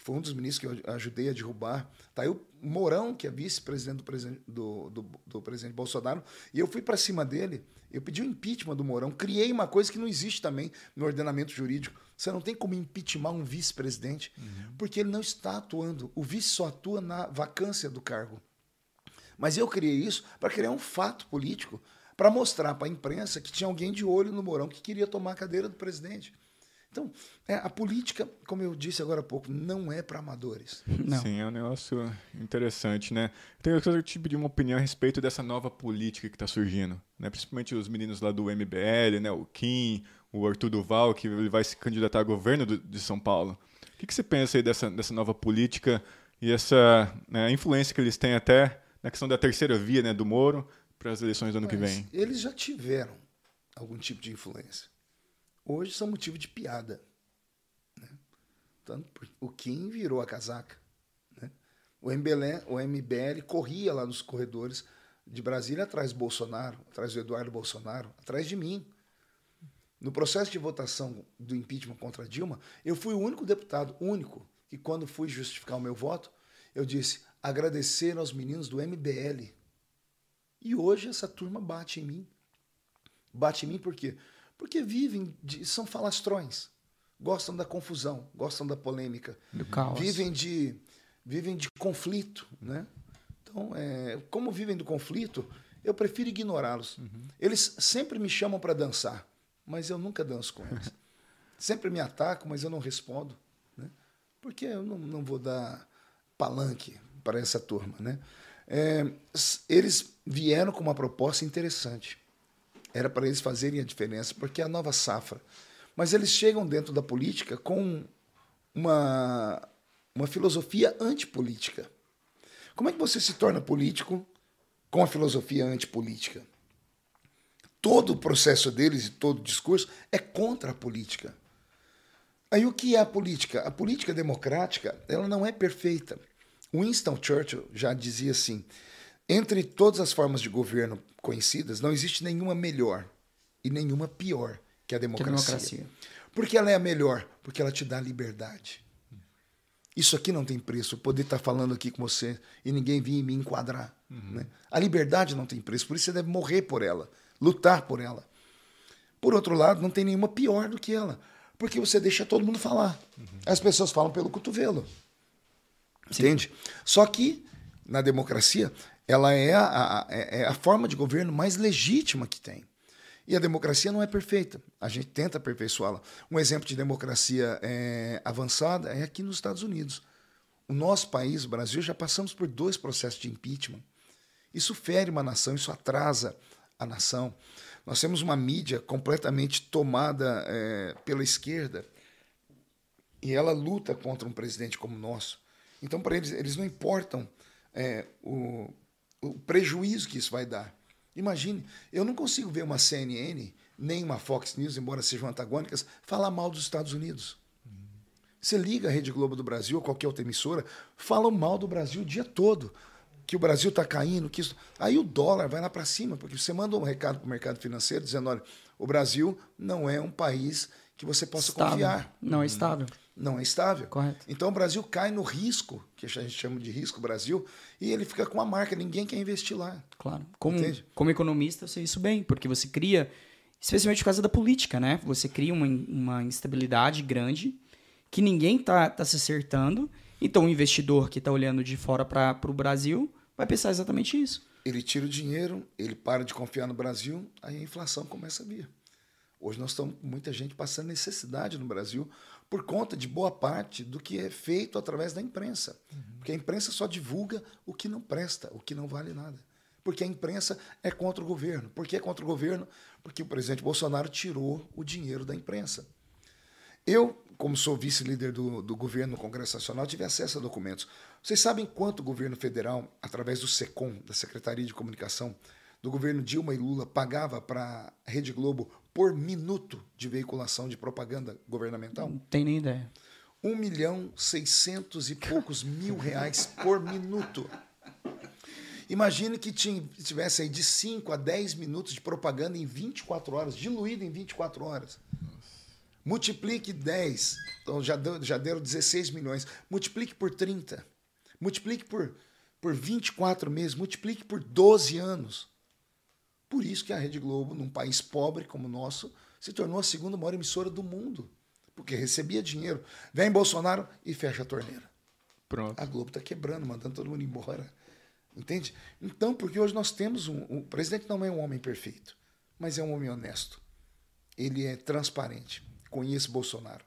que foi um dos ministros que eu ajudei a derrubar. Tá aí o Mourão, que é vice-presidente do, presidente, do, do, do presidente Bolsonaro, e eu fui para cima dele. Eu pedi o impeachment do Mourão. Criei uma coisa que não existe também no ordenamento jurídico. Você não tem como impeachment um vice-presidente, uhum. porque ele não está atuando. O vice só atua na vacância do cargo. Mas eu criei isso para criar um fato político, para mostrar para a imprensa que tinha alguém de olho no Mourão que queria tomar a cadeira do presidente. Então, é, a política, como eu disse agora há pouco, não é para amadores. Não. Sim, é um negócio interessante, né? Tenho que tipo de uma opinião a respeito dessa nova política que está surgindo, né? Principalmente os meninos lá do MBL, né? O Kim, o Arthur Duval, que ele vai se candidatar a governo do, de São Paulo. O que, que você pensa aí dessa, dessa nova política e essa né, influência que eles têm até na questão da terceira via, né? Do Moro para as eleições do ano Mas que vem? Eles já tiveram algum tipo de influência hoje são motivo de piada. Né? Tanto o Kim virou a casaca. Né? O, MBL, o MBL corria lá nos corredores de Brasília atrás do Bolsonaro, atrás do Eduardo Bolsonaro, atrás de mim. No processo de votação do impeachment contra Dilma, eu fui o único deputado, único, que quando fui justificar o meu voto, eu disse agradecer aos meninos do MBL. E hoje essa turma bate em mim. Bate em mim por quê? Porque vivem, de, são falastrões, gostam da confusão, gostam da polêmica, do caos. Vivem de, vivem de conflito, né? Então, é, como vivem do conflito, eu prefiro ignorá-los. Uhum. Eles sempre me chamam para dançar, mas eu nunca danço com eles. sempre me atacam, mas eu não respondo, né? Porque eu não, não vou dar palanque para essa turma, né? É, eles vieram com uma proposta interessante era para eles fazerem a diferença, porque é a nova safra. Mas eles chegam dentro da política com uma, uma filosofia antipolítica. Como é que você se torna político com a filosofia antipolítica? Todo o processo deles e todo o discurso é contra a política. Aí o que é a política? A política democrática ela não é perfeita. Winston Churchill já dizia assim: entre todas as formas de governo conhecidas, não existe nenhuma melhor e nenhuma pior que a democracia. Que a democracia. Por que ela é a melhor? Porque ela te dá liberdade. Isso aqui não tem preço. Poder estar falando aqui com você e ninguém vir me enquadrar. Uhum. Né? A liberdade não tem preço, por isso você deve morrer por ela, lutar por ela. Por outro lado, não tem nenhuma pior do que ela, porque você deixa todo mundo falar. Uhum. As pessoas falam pelo cotovelo. Sim. Entende? Só que, na democracia, ela é a, a, é, é a forma de governo mais legítima que tem. E a democracia não é perfeita. A gente tenta aperfeiçoá-la. Um exemplo de democracia é, avançada é aqui nos Estados Unidos. O nosso país, o Brasil, já passamos por dois processos de impeachment. Isso fere uma nação, isso atrasa a nação. Nós temos uma mídia completamente tomada é, pela esquerda e ela luta contra um presidente como o nosso. Então, para eles, eles não importam é, o, o prejuízo que isso vai dar. Imagine, eu não consigo ver uma CNN, nem uma Fox News, embora sejam antagônicas, falar mal dos Estados Unidos. Você liga a Rede Globo do Brasil ou qualquer outra emissora, falam mal do Brasil o dia todo. Que o Brasil está caindo, que isso... Aí o dólar vai lá para cima, porque você manda um recado para o mercado financeiro dizendo: olha, o Brasil não é um país que você possa estável. confiar. Não é estável não é estável. Correto. Então o Brasil cai no risco, que a gente chama de risco Brasil, e ele fica com a marca, ninguém quer investir lá. Claro. Como, como economista, eu sei isso bem, porque você cria, especialmente por causa da política, né? Você cria uma, uma instabilidade grande que ninguém tá, tá se acertando. Então o investidor que está olhando de fora para o Brasil vai pensar exatamente isso. Ele tira o dinheiro, ele para de confiar no Brasil, aí a inflação começa a vir. Hoje nós estamos com muita gente passando necessidade no Brasil por conta de boa parte do que é feito através da imprensa. Uhum. Porque a imprensa só divulga o que não presta, o que não vale nada. Porque a imprensa é contra o governo. Por que é contra o governo? Porque o presidente Bolsonaro tirou o dinheiro da imprensa. Eu, como sou vice-líder do, do governo no Congresso Nacional, tive acesso a documentos. Vocês sabem quanto o governo federal, através do SECOM, da Secretaria de Comunicação, do governo Dilma e Lula, pagava para a Rede Globo por minuto de veiculação de propaganda governamental? Não tem nem ideia. Um milhão seiscentos e poucos mil reais por minuto. Imagine que tivesse aí de 5 a 10 minutos de propaganda em 24 horas, diluído em 24 horas. Multiplique 10, então já, deu, já deram 16 milhões. Multiplique por 30. Multiplique por, por 24 meses. Multiplique por 12 anos. Por isso que a Rede Globo, num país pobre como o nosso, se tornou a segunda maior emissora do mundo. Porque recebia dinheiro. Vem Bolsonaro e fecha a torneira. Pronto. A Globo está quebrando, mandando todo mundo embora. Entende? Então, porque hoje nós temos um. O presidente não é um homem perfeito, mas é um homem honesto. Ele é transparente. Conheço Bolsonaro.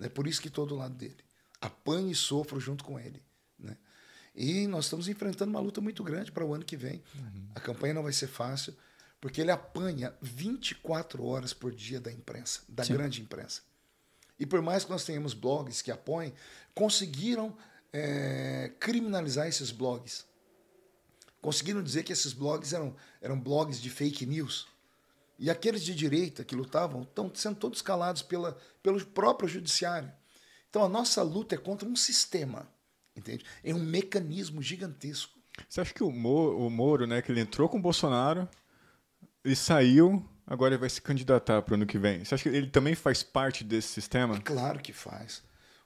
É por isso que estou do lado dele. Apanho e sofro junto com ele. Né? E nós estamos enfrentando uma luta muito grande para o ano que vem. Uhum. A campanha não vai ser fácil porque ele apanha 24 horas por dia da imprensa, da Sim. grande imprensa. E por mais que nós tenhamos blogs que apoiem, conseguiram é, criminalizar esses blogs. Conseguiram dizer que esses blogs eram, eram blogs de fake news. E aqueles de direita que lutavam estão sendo todos calados pela, pelo próprio judiciário. Então a nossa luta é contra um sistema, entende? É um mecanismo gigantesco. Você acha que o Moro, o Moro né, que ele entrou com o Bolsonaro, ele saiu, agora ele vai se candidatar para o ano que vem. Você acha que ele também faz parte desse sistema? É claro que faz.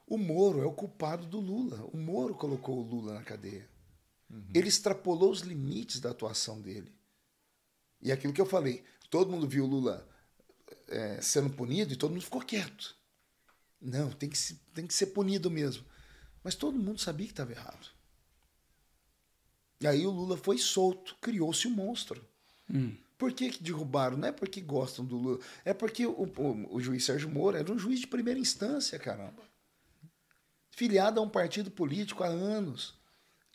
O Moro é o culpado do Lula. O Moro colocou o Lula na cadeia. Uhum. Ele extrapolou os limites da atuação dele. E aquilo que eu falei, todo mundo viu o Lula é, sendo punido e todo mundo ficou quieto. Não, tem que, se, tem que ser punido mesmo. Mas todo mundo sabia que estava errado. E aí o Lula foi solto, criou-se um monstro. Hum. Por que, que derrubaram? Não é porque gostam do Lula. É porque o, o, o, juiz Sérgio Moro era um juiz de primeira instância, caramba. Filiado a um partido político há anos.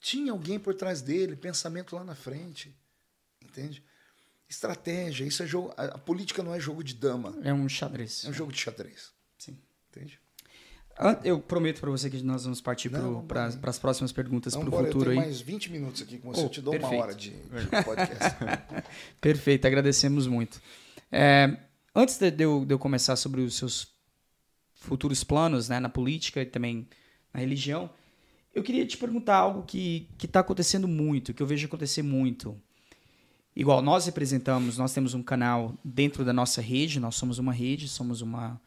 Tinha alguém por trás dele, pensamento lá na frente. Entende? Estratégia. Isso é jogo. A, a política não é jogo de dama. É um xadrez. É um jogo de xadrez. Sim. Entende? Eu prometo para você que nós vamos partir para as próximas perguntas para o futuro. Eu tenho aí. mais 20 minutos aqui com você. Oh, eu te dou perfeito. uma hora de, de podcast. perfeito, agradecemos muito. É, antes de eu, de eu começar sobre os seus futuros planos né, na política e também na religião, Eu queria te perguntar algo que está acontecendo muito, que eu vejo acontecer muito. Igual, nós representamos, nós temos um canal dentro da nossa rede, nós somos uma rede, somos uma.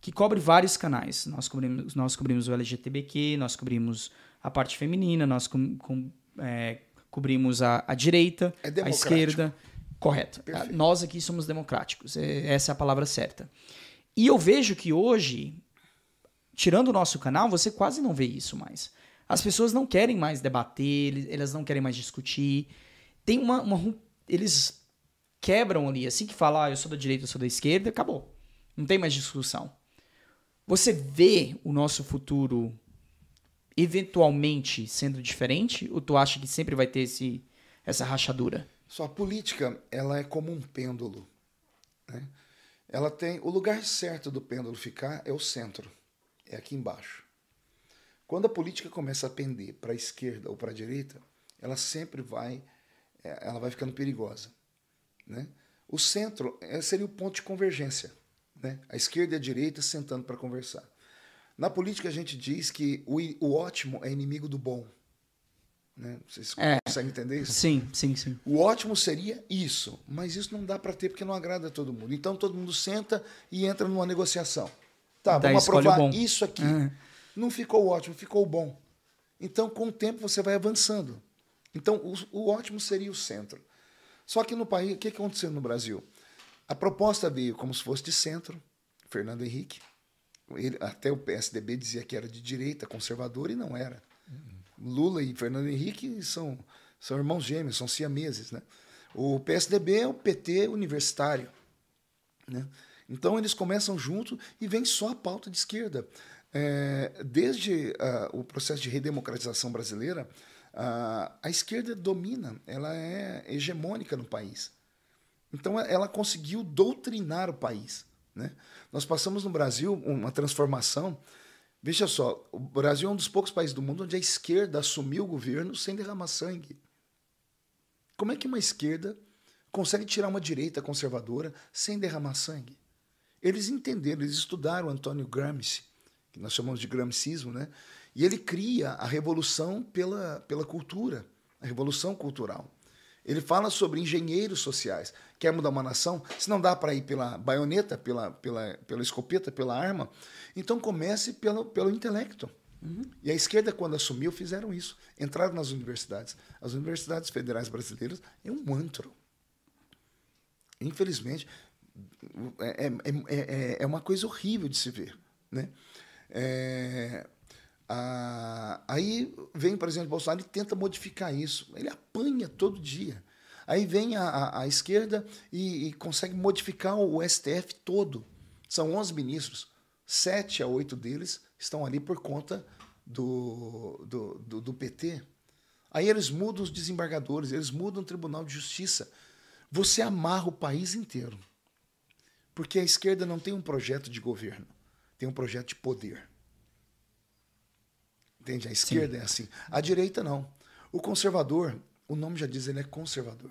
Que cobre vários canais. Nós cobrimos, nós cobrimos o LGTBQ, nós cobrimos a parte feminina, nós com, com, é, cobrimos a, a direita, É a esquerda. Correto. Perfeito. Nós aqui somos democráticos, é- essa é a palavra certa. E eu vejo que hoje, tirando o nosso canal, você quase não vê isso mais. As pessoas não querem mais debater, elas não querem mais discutir. Tem uma, uma Eles quebram ali, assim que falar, ah, eu sou da direita, eu sou da esquerda, acabou. Não tem mais discussão. Você vê o nosso futuro eventualmente sendo diferente? Ou tu acha que sempre vai ter esse, essa rachadura? Só a política, ela é como um pêndulo. Né? Ela tem o lugar certo do pêndulo ficar é o centro, é aqui embaixo. Quando a política começa a pender para a esquerda ou para a direita, ela sempre vai, é, ela vai ficando perigosa. Né? O centro é, seria o ponto de convergência, né? a esquerda e a direita sentando para conversar. Na política a gente diz que o, o ótimo é inimigo do bom. Né? Vocês É. conseguem entender isso? Sim, sim, sim. O ótimo seria isso, mas isso não dá para ter porque não agrada a todo mundo. Então todo mundo senta e entra numa negociação. Tá, Daí vamos aprovar isso aqui. Ah. Não ficou ótimo, ficou bom. Então com o tempo você vai avançando. Então o, o ótimo seria o centro. Só que no país, o que que aconteceu no Brasil? A proposta veio como se fosse de centro, Fernando Henrique. Ele- até o PSDB dizia que era de direita, conservador, e não era. Lula e Fernando Henrique são, são irmãos gêmeos, são siameses. Né? O PSDB é o PT universitário. Né? Então eles começam junto e vem só a pauta de esquerda. É, desde ah, o processo de redemocratização brasileira, ah, a esquerda domina, ela é hegemônica no país. Então ela conseguiu doutrinar o país. Né? Nós passamos no Brasil uma transformação. Veja só, o Brasil é um dos poucos países do mundo onde a esquerda assumiu o governo sem derramar sangue. Como é que uma esquerda consegue tirar uma direita conservadora sem derramar sangue? Eles entenderam, eles estudaram Antônio Gramsci, que nós chamamos de gramscismo, né? E ele cria a revolução pela, pela cultura, a revolução cultural. Ele fala sobre engenheiros sociais. Quer mudar uma nação? Se não dá para ir pela baioneta, pela, pela, pela escopeta, pela arma, então comece pelo, pelo intelecto. E a esquerda, quando assumiu, fizeram isso. Entraram nas universidades. As universidades federais brasileiras é um antro. Infelizmente, é, é, é, é uma coisa horrível de se ver. Né? É, a- aí vem, por exemplo, Bolsonaro e tenta modificar isso. Ele apanha todo dia. Aí vem a, a- a esquerda e, e consegue modificar o STF todo. São 11 ministros. Sete a oito deles estão ali por conta do, do, do, do PT. Aí eles mudam os desembargadores, eles mudam o Tribunal de Justiça. Você amarra o país inteiro. Porque a esquerda não tem um projeto de governo, tem um projeto de poder. Entende? A esquerda é assim. A direita não. O conservador, o nome já diz, ele é conservador.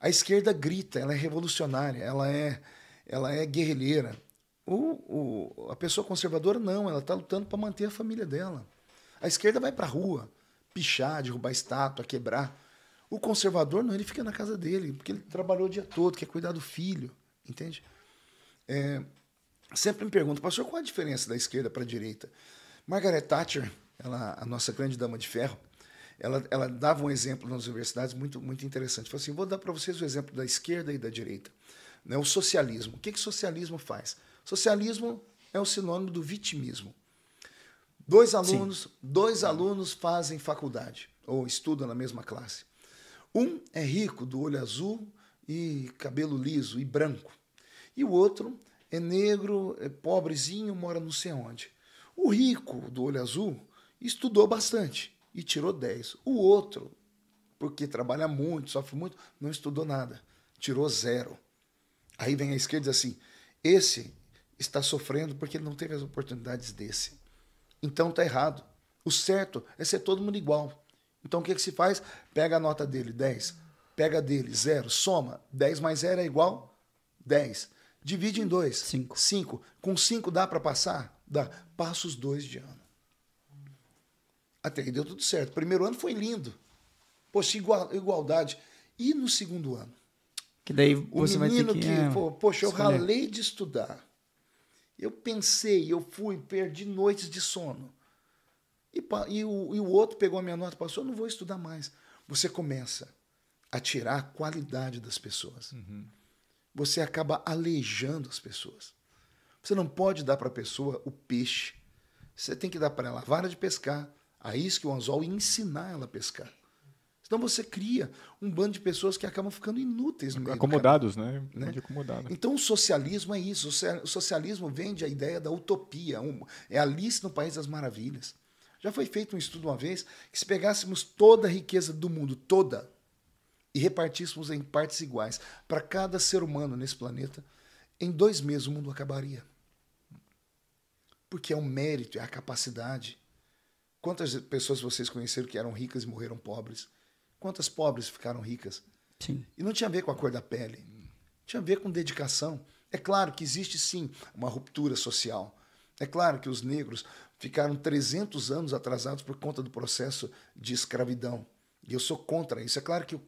A esquerda grita, ela é revolucionária, ela é, ela é guerrilheira. O, o, a pessoa conservadora não, ela está lutando para manter a família dela. A esquerda vai para a rua, pichar, derrubar estátua, quebrar. O conservador não, ele fica na casa dele, porque ele trabalhou o dia todo, quer cuidar do filho, entende? É, sempre me pergunto, pastor, qual a diferença da esquerda para a direita? Margaret Thatcher, ela, a nossa grande dama de ferro, ela, ela dava um exemplo nas universidades muito, muito interessante. Falou assim: vou dar para vocês o exemplo da esquerda e da direita. Né, o socialismo. O que, que socialismo faz? Socialismo é o sinônimo do vitimismo. Dois alunos, dois alunos fazem faculdade ou estudam na mesma classe. Um é rico, do olho azul e cabelo liso e branco. E o outro é negro, é pobrezinho, mora não sei onde. O rico, do olho azul, estudou bastante e tirou 10. O outro, porque trabalha muito, sofre muito, não estudou nada, tirou zero. Aí vem a esquerda e diz assim: esse está sofrendo porque ele não teve as oportunidades desse. Então está errado. O certo é ser todo mundo igual. Então o que, que se faz? Pega a nota dele, 10. Pega dele, 0. Soma. 10 mais 0 é igual 10. Divide em 2. Cinco. 5. Com 5 dá para passar? Dá. Passa os dois de ano. Até que deu tudo certo. Primeiro ano foi lindo. Poxa, igual, igualdade. E no segundo ano? Que daí O você vai ter menino que. que, é, pô, poxa, eu escolher. ralei de estudar. Eu pensei, eu fui, perdi noites de sono. E, e o, e o outro pegou a minha nota e passou, eu não vou estudar mais. Você começa a tirar a qualidade das pessoas. Você acaba aleijando as pessoas. Você não pode dar para a pessoa o peixe. Você tem que dar para ela a vara de pescar, a isca e o anzol e ensinar ela a pescar. Senão você cria um bando de pessoas que acabam ficando inúteis no meio. Acomodados, né? Né? acomodado. Então o socialismo é isso. O so- O socialismo vende a ideia da utopia. é Alice no País das Maravilhas. Já foi feito um estudo uma vez que se pegássemos toda a riqueza do mundo, toda, e repartíssemos em partes iguais para cada ser humano nesse planeta, em dois meses o mundo acabaria. Porque é o mérito, é a capacidade. Quantas pessoas vocês conheceram que eram ricas e morreram pobres? Quantas pobres ficaram ricas? Sim. E não tinha a ver com a cor da pele. Tinha a ver com dedicação. É claro que existe sim uma ruptura social. É claro que os negros ficaram 300 anos atrasados por conta do processo de escravidão. E eu sou contra isso. É claro que eu,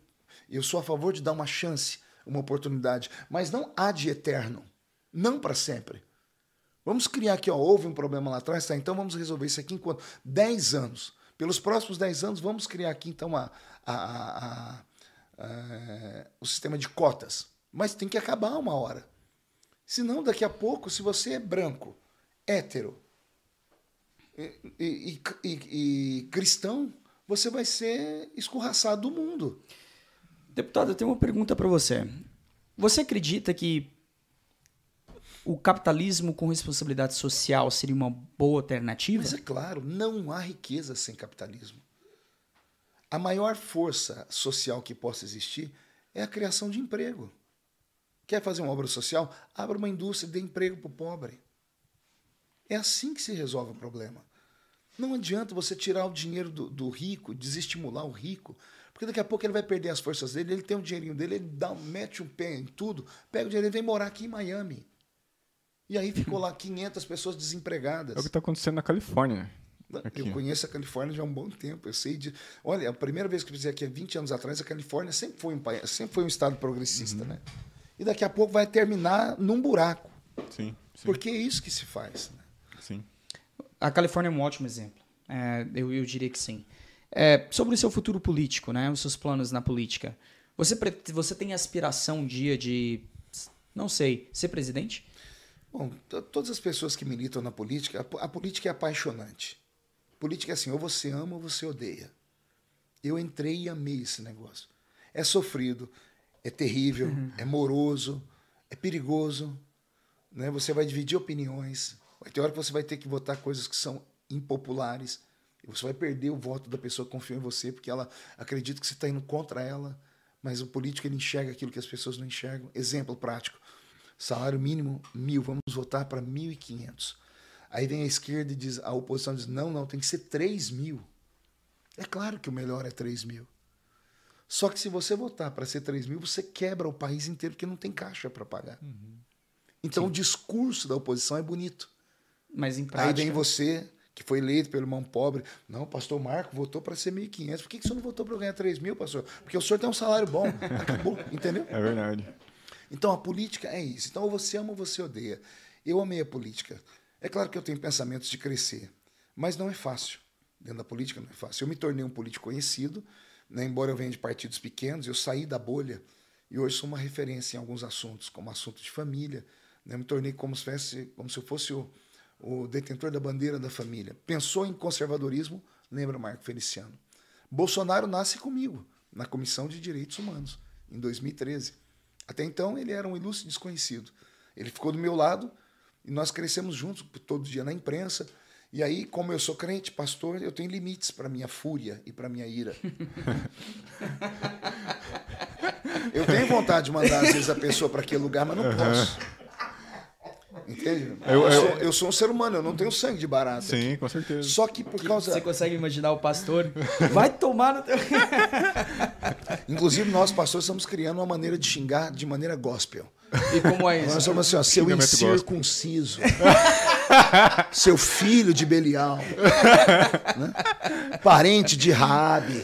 eu sou a favor de dar uma chance, uma oportunidade, mas não há de eterno. Não para sempre. Vamos criar aqui, ó, houve um problema lá atrás, tá? Então vamos resolver isso aqui em quanto? 10 anos. Pelos próximos 10 anos, vamos criar aqui, então, a, a- a- o sistema de cotas. Mas tem que acabar uma hora. Senão, daqui a pouco, se você é branco, hétero e- e- e- e cristão, você vai ser escorraçado do mundo. Deputado, eu tenho uma pergunta para você. Você acredita que o capitalismo com responsabilidade social seria uma boa alternativa? Mas é claro, não há riqueza sem capitalismo. A maior força social que possa existir é a criação de emprego. Quer fazer uma obra social? Abra uma indústria e dê emprego para o pobre. É assim que se resolve o problema. Não adianta você tirar o dinheiro do, do rico, desestimular o rico, porque daqui a pouco ele vai perder as forças dele, ele tem o dinheirinho dele, ele dá, mete um pé em tudo, pega o dinheiro e vem morar aqui em Miami. E aí ficou lá 500 pessoas desempregadas. É o que está acontecendo na Califórnia. Aqui. Eu conheço a Califórnia já há um bom tempo. Eu sei de. Olha, a primeira vez que eu pisei aqui há 20 anos atrás, a Califórnia sempre foi um país, sempre foi um estado progressista, Uhum. né? E daqui a pouco vai terminar num buraco. Sim, sim, Porque é isso que se faz. Né? sim. A Califórnia é um ótimo exemplo. É, eu, eu diria que sim. É, sobre o seu futuro político, né? Os seus planos na política. Você, pre- você tem aspiração um dia de, não sei, ser presidente? Bom, to- todas as pessoas que militam na política, a, a política é apaixonante. Política é assim, ou você ama ou você odeia. Eu entrei e amei esse negócio. É sofrido, é terrível, é moroso, é perigoso. Né? Você vai dividir opiniões. Vai ter hora que você vai ter que votar coisas que são impopulares. E você vai perder o voto da pessoa que confiou em você, porque ela acredita que você está indo contra ela. Mas o político ele enxerga aquilo que as pessoas não enxergam. Exemplo prático. Salário mínimo, mil. Vamos votar para mil e quinhentos. Aí vem a esquerda e diz, a oposição diz, não, não, tem que ser três mil. É claro que o melhor é três mil. Só que se você votar para ser 3 mil, você quebra o país inteiro porque não tem caixa para pagar. Então o discurso da oposição é bonito. Mas em Aí prática... vem você, que foi eleito pelo irmão pobre. Não, pastor Marco votou para ser 1.500. Por que, que o senhor não votou para eu ganhar 3 mil, pastor? Porque o senhor tem um salário bom. Acabou, entendeu? É verdade. Então a política é isso. Então ou você ama ou você odeia. Eu amei a política. É claro que eu tenho pensamentos de crescer, mas não é fácil. Dentro da política não é fácil. Eu me tornei um político conhecido, né? embora eu venha de partidos pequenos, eu saí da bolha e hoje sou uma referência em alguns assuntos, como assunto de família. Né? Eu me tornei como se, fosse, como se eu fosse o, o detentor da bandeira da família. Pensou em conservadorismo? Lembra Marco Feliciano. Bolsonaro nasce comigo, na Comissão de Direitos Humanos, em 2013. Até então ele era um ilustre desconhecido. Ele ficou do meu lado e nós crescemos juntos todo dia na imprensa. E aí, como eu sou crente, pastor, eu tenho limites para minha fúria e para minha ira. eu tenho vontade de mandar às vezes a pessoa para aquele lugar, mas não posso. Entende? Eu- Eu, eu- sou, eu sou um ser humano, eu não tenho sangue de barata. Sim, com certeza. Só que por causa. Você consegue imaginar o pastor? Vai tomar no teu... Inclusive, nós, pastores, estamos criando uma maneira de xingar de maneira gospel. E como é isso? Nós somos assim, ó, seu incircunciso. seu filho de Belial. né? Parente de Rabi.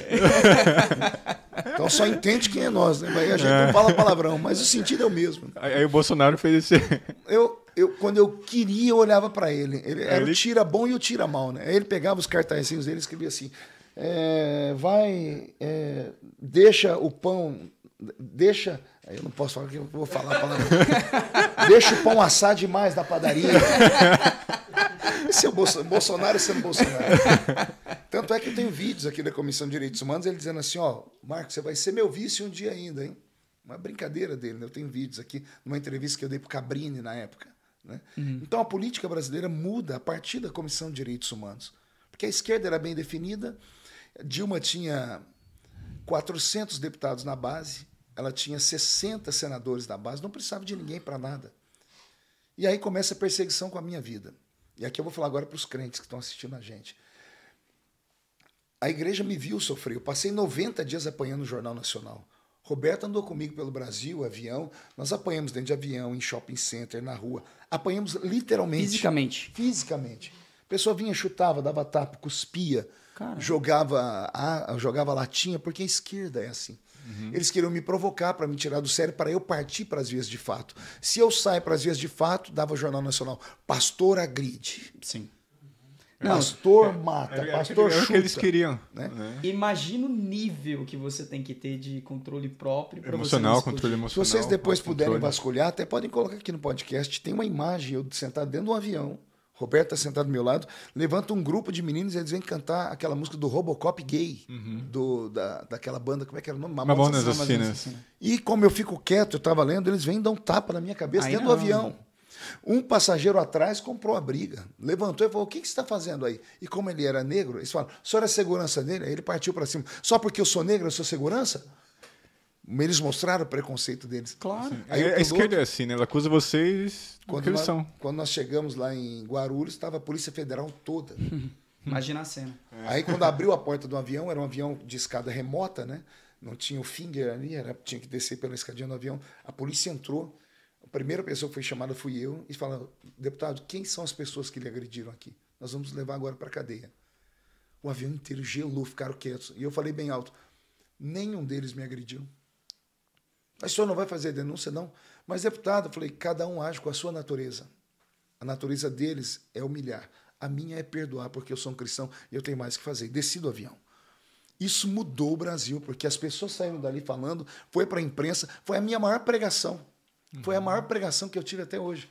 Então só entende quem é nós, né? Aí a gente não fala palavrão, mas o sentido é o mesmo. Aí, aí o Bolsonaro fez esse. Eu, eu, quando eu queria, eu olhava para ele. Ele era Ele- o tira bom e o tira mal, né? Aí ele pegava os cartazinhos dele e escrevia assim: é, vai, é, deixa o pão, deixa. Aí Eu não posso falar que eu vou falar a palavra. deixa o pão assar demais na padaria. Esse é o Bolso- Bolsonaro sendo Bolsonaro. Tanto é que eu tenho vídeos aqui da Comissão de Direitos Humanos, ele dizendo assim, ó, Marcos, você vai ser meu vice um dia ainda, hein? Uma brincadeira dele, né? Eu tenho vídeos aqui, numa entrevista que eu dei pro Cabrini na época. Né? Então a política brasileira muda a partir da Comissão de Direitos Humanos. Porque a esquerda era bem definida, Dilma tinha 400 deputados na base, ela tinha 60 senadores na base, não precisava de ninguém para nada. E aí começa a perseguição com a minha vida. E aqui eu vou falar agora para os crentes que estão assistindo a gente. A igreja me viu sofrer. Eu passei 90 dias apanhando no Jornal Nacional. Roberto andou comigo pelo Brasil, avião. Nós apanhamos dentro de avião, em shopping center, na rua. Apanhamos literalmente. Fisicamente. Fisicamente. A pessoa vinha, chutava, dava tapa, cuspia, Cara. jogava, a, jogava latinha, porque a esquerda é assim. Eles queriam me provocar para me tirar do sério, para eu partir para as vias de fato. Se eu saio para as vias de fato, dava o Jornal Nacional. Pastor agride. Sim. Não, Pastor mata. Era pastor aquilo chuta. que eles queriam. né? né? imagina o nível que você tem que ter de controle próprio para você não Emocional, controle Se emocional. vocês depois puderem controle. vasculhar, até podem colocar aqui no podcast. Tem uma imagem, eu sentado dentro de um avião. Roberto está sentado do meu lado. Levanta um grupo de meninos e eles vêm cantar aquela música do Robocop gay. Do, da, daquela banda, como é que era o nome? Mamonas Assassinas. Assassinas. E como eu fico quieto, eu estava lendo, eles vêm e dão um tapa na minha cabeça Aí dentro não. do avião. Um passageiro atrás comprou a briga. Levantou e falou: O que, que você está fazendo aí? E como ele era negro, eles falaram: O senhor é segurança dele? Aí ele partiu para cima. Só porque eu sou negro, eu sou segurança? Eles mostraram o preconceito deles. Claro. Aí o a, a piloto- esquerda é assim, né? Ela acusa vocês do Quando que eles nós, são. quando nós chegamos lá em Guarulhos, estava a Polícia Federal toda. Imagina a cena. Aí quando abriu a porta do avião, era um avião de escada remota, né? Não tinha o finger ali, era, tinha que descer pela escadinha do avião. A polícia entrou. A primeira pessoa que foi chamada fui eu e falou: deputado, quem são as pessoas que lhe agrediram aqui? Nós vamos levar agora para a cadeia. O avião inteiro gelou, ficaram quietos. E eu falei bem alto: nenhum deles me agrediu. Mas o senhor não vai fazer denúncia, não? Mas, deputado, eu falei: cada um age com a sua natureza. A natureza deles é humilhar. A minha é perdoar, porque eu sou um cristão e eu tenho mais que fazer. Desci do avião. Isso mudou o Brasil, porque as pessoas saíram dali falando, foi para a imprensa, foi a minha maior pregação. Foi a maior pregação que eu tive até hoje.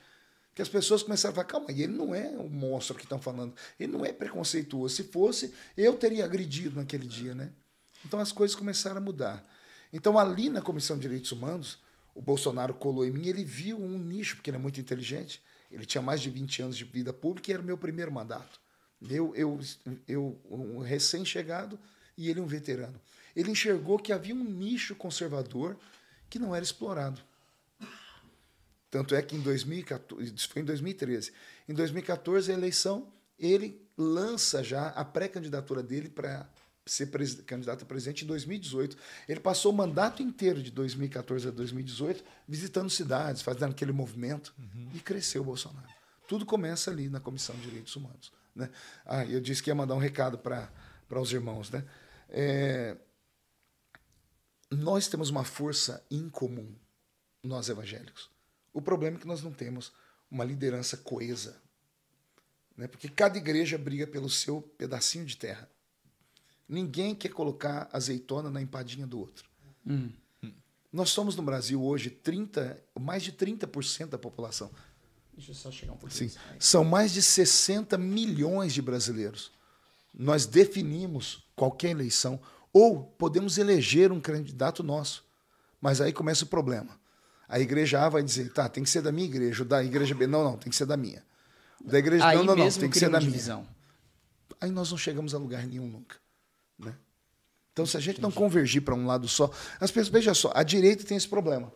Que as pessoas começaram a falar, calma, e ele não é o monstro que estão falando, ele não é preconceituoso. Se fosse, eu teria agredido naquele dia, né? Então as coisas começaram a mudar. Então ali na Comissão de Direitos Humanos, o Bolsonaro colou em mim, ele viu um nicho, porque ele é muito inteligente, ele tinha mais de 20 anos de vida pública e era o meu primeiro mandato. Eu, eu, eu um recém-chegado e ele um veterano. Ele enxergou que havia um nicho conservador que não era explorado. Tanto é que em 2014, isso foi em 2013. Em 2014, a eleição, ele lança já a pré-candidatura dele para ser candidato a presidente em 2018. Ele passou o mandato inteiro de 2014 a 2018 visitando cidades, fazendo aquele movimento e cresceu o Bolsonaro. Tudo começa ali na Comissão de Direitos Humanos. Né? Ah, eu disse que ia mandar um recado para os irmãos. Né? É, nós temos uma força incomum, nós evangélicos. O problema é que nós não temos uma liderança coesa. Né? Porque cada igreja briga pelo seu pedacinho de terra. Ninguém quer colocar azeitona na empadinha do outro. Hum. Nós somos no Brasil hoje 30, mais de 30% da população. Deixa eu só chegar um pouquinho. Sim. São mais de 60 milhões de brasileiros. Nós definimos qualquer eleição ou podemos eleger um candidato nosso. Mas aí começa o problema. A igreja A vai dizer, tá, tem que ser da minha igreja. Da igreja B, não, não, tem que ser da minha. Da igreja Aí não, não, não, tem que ser da minha. divisão. Aí nós não chegamos a lugar nenhum nunca. Né? Então, se a gente não convergir para um lado só, as pessoas, veja só, a direita tem esse problema.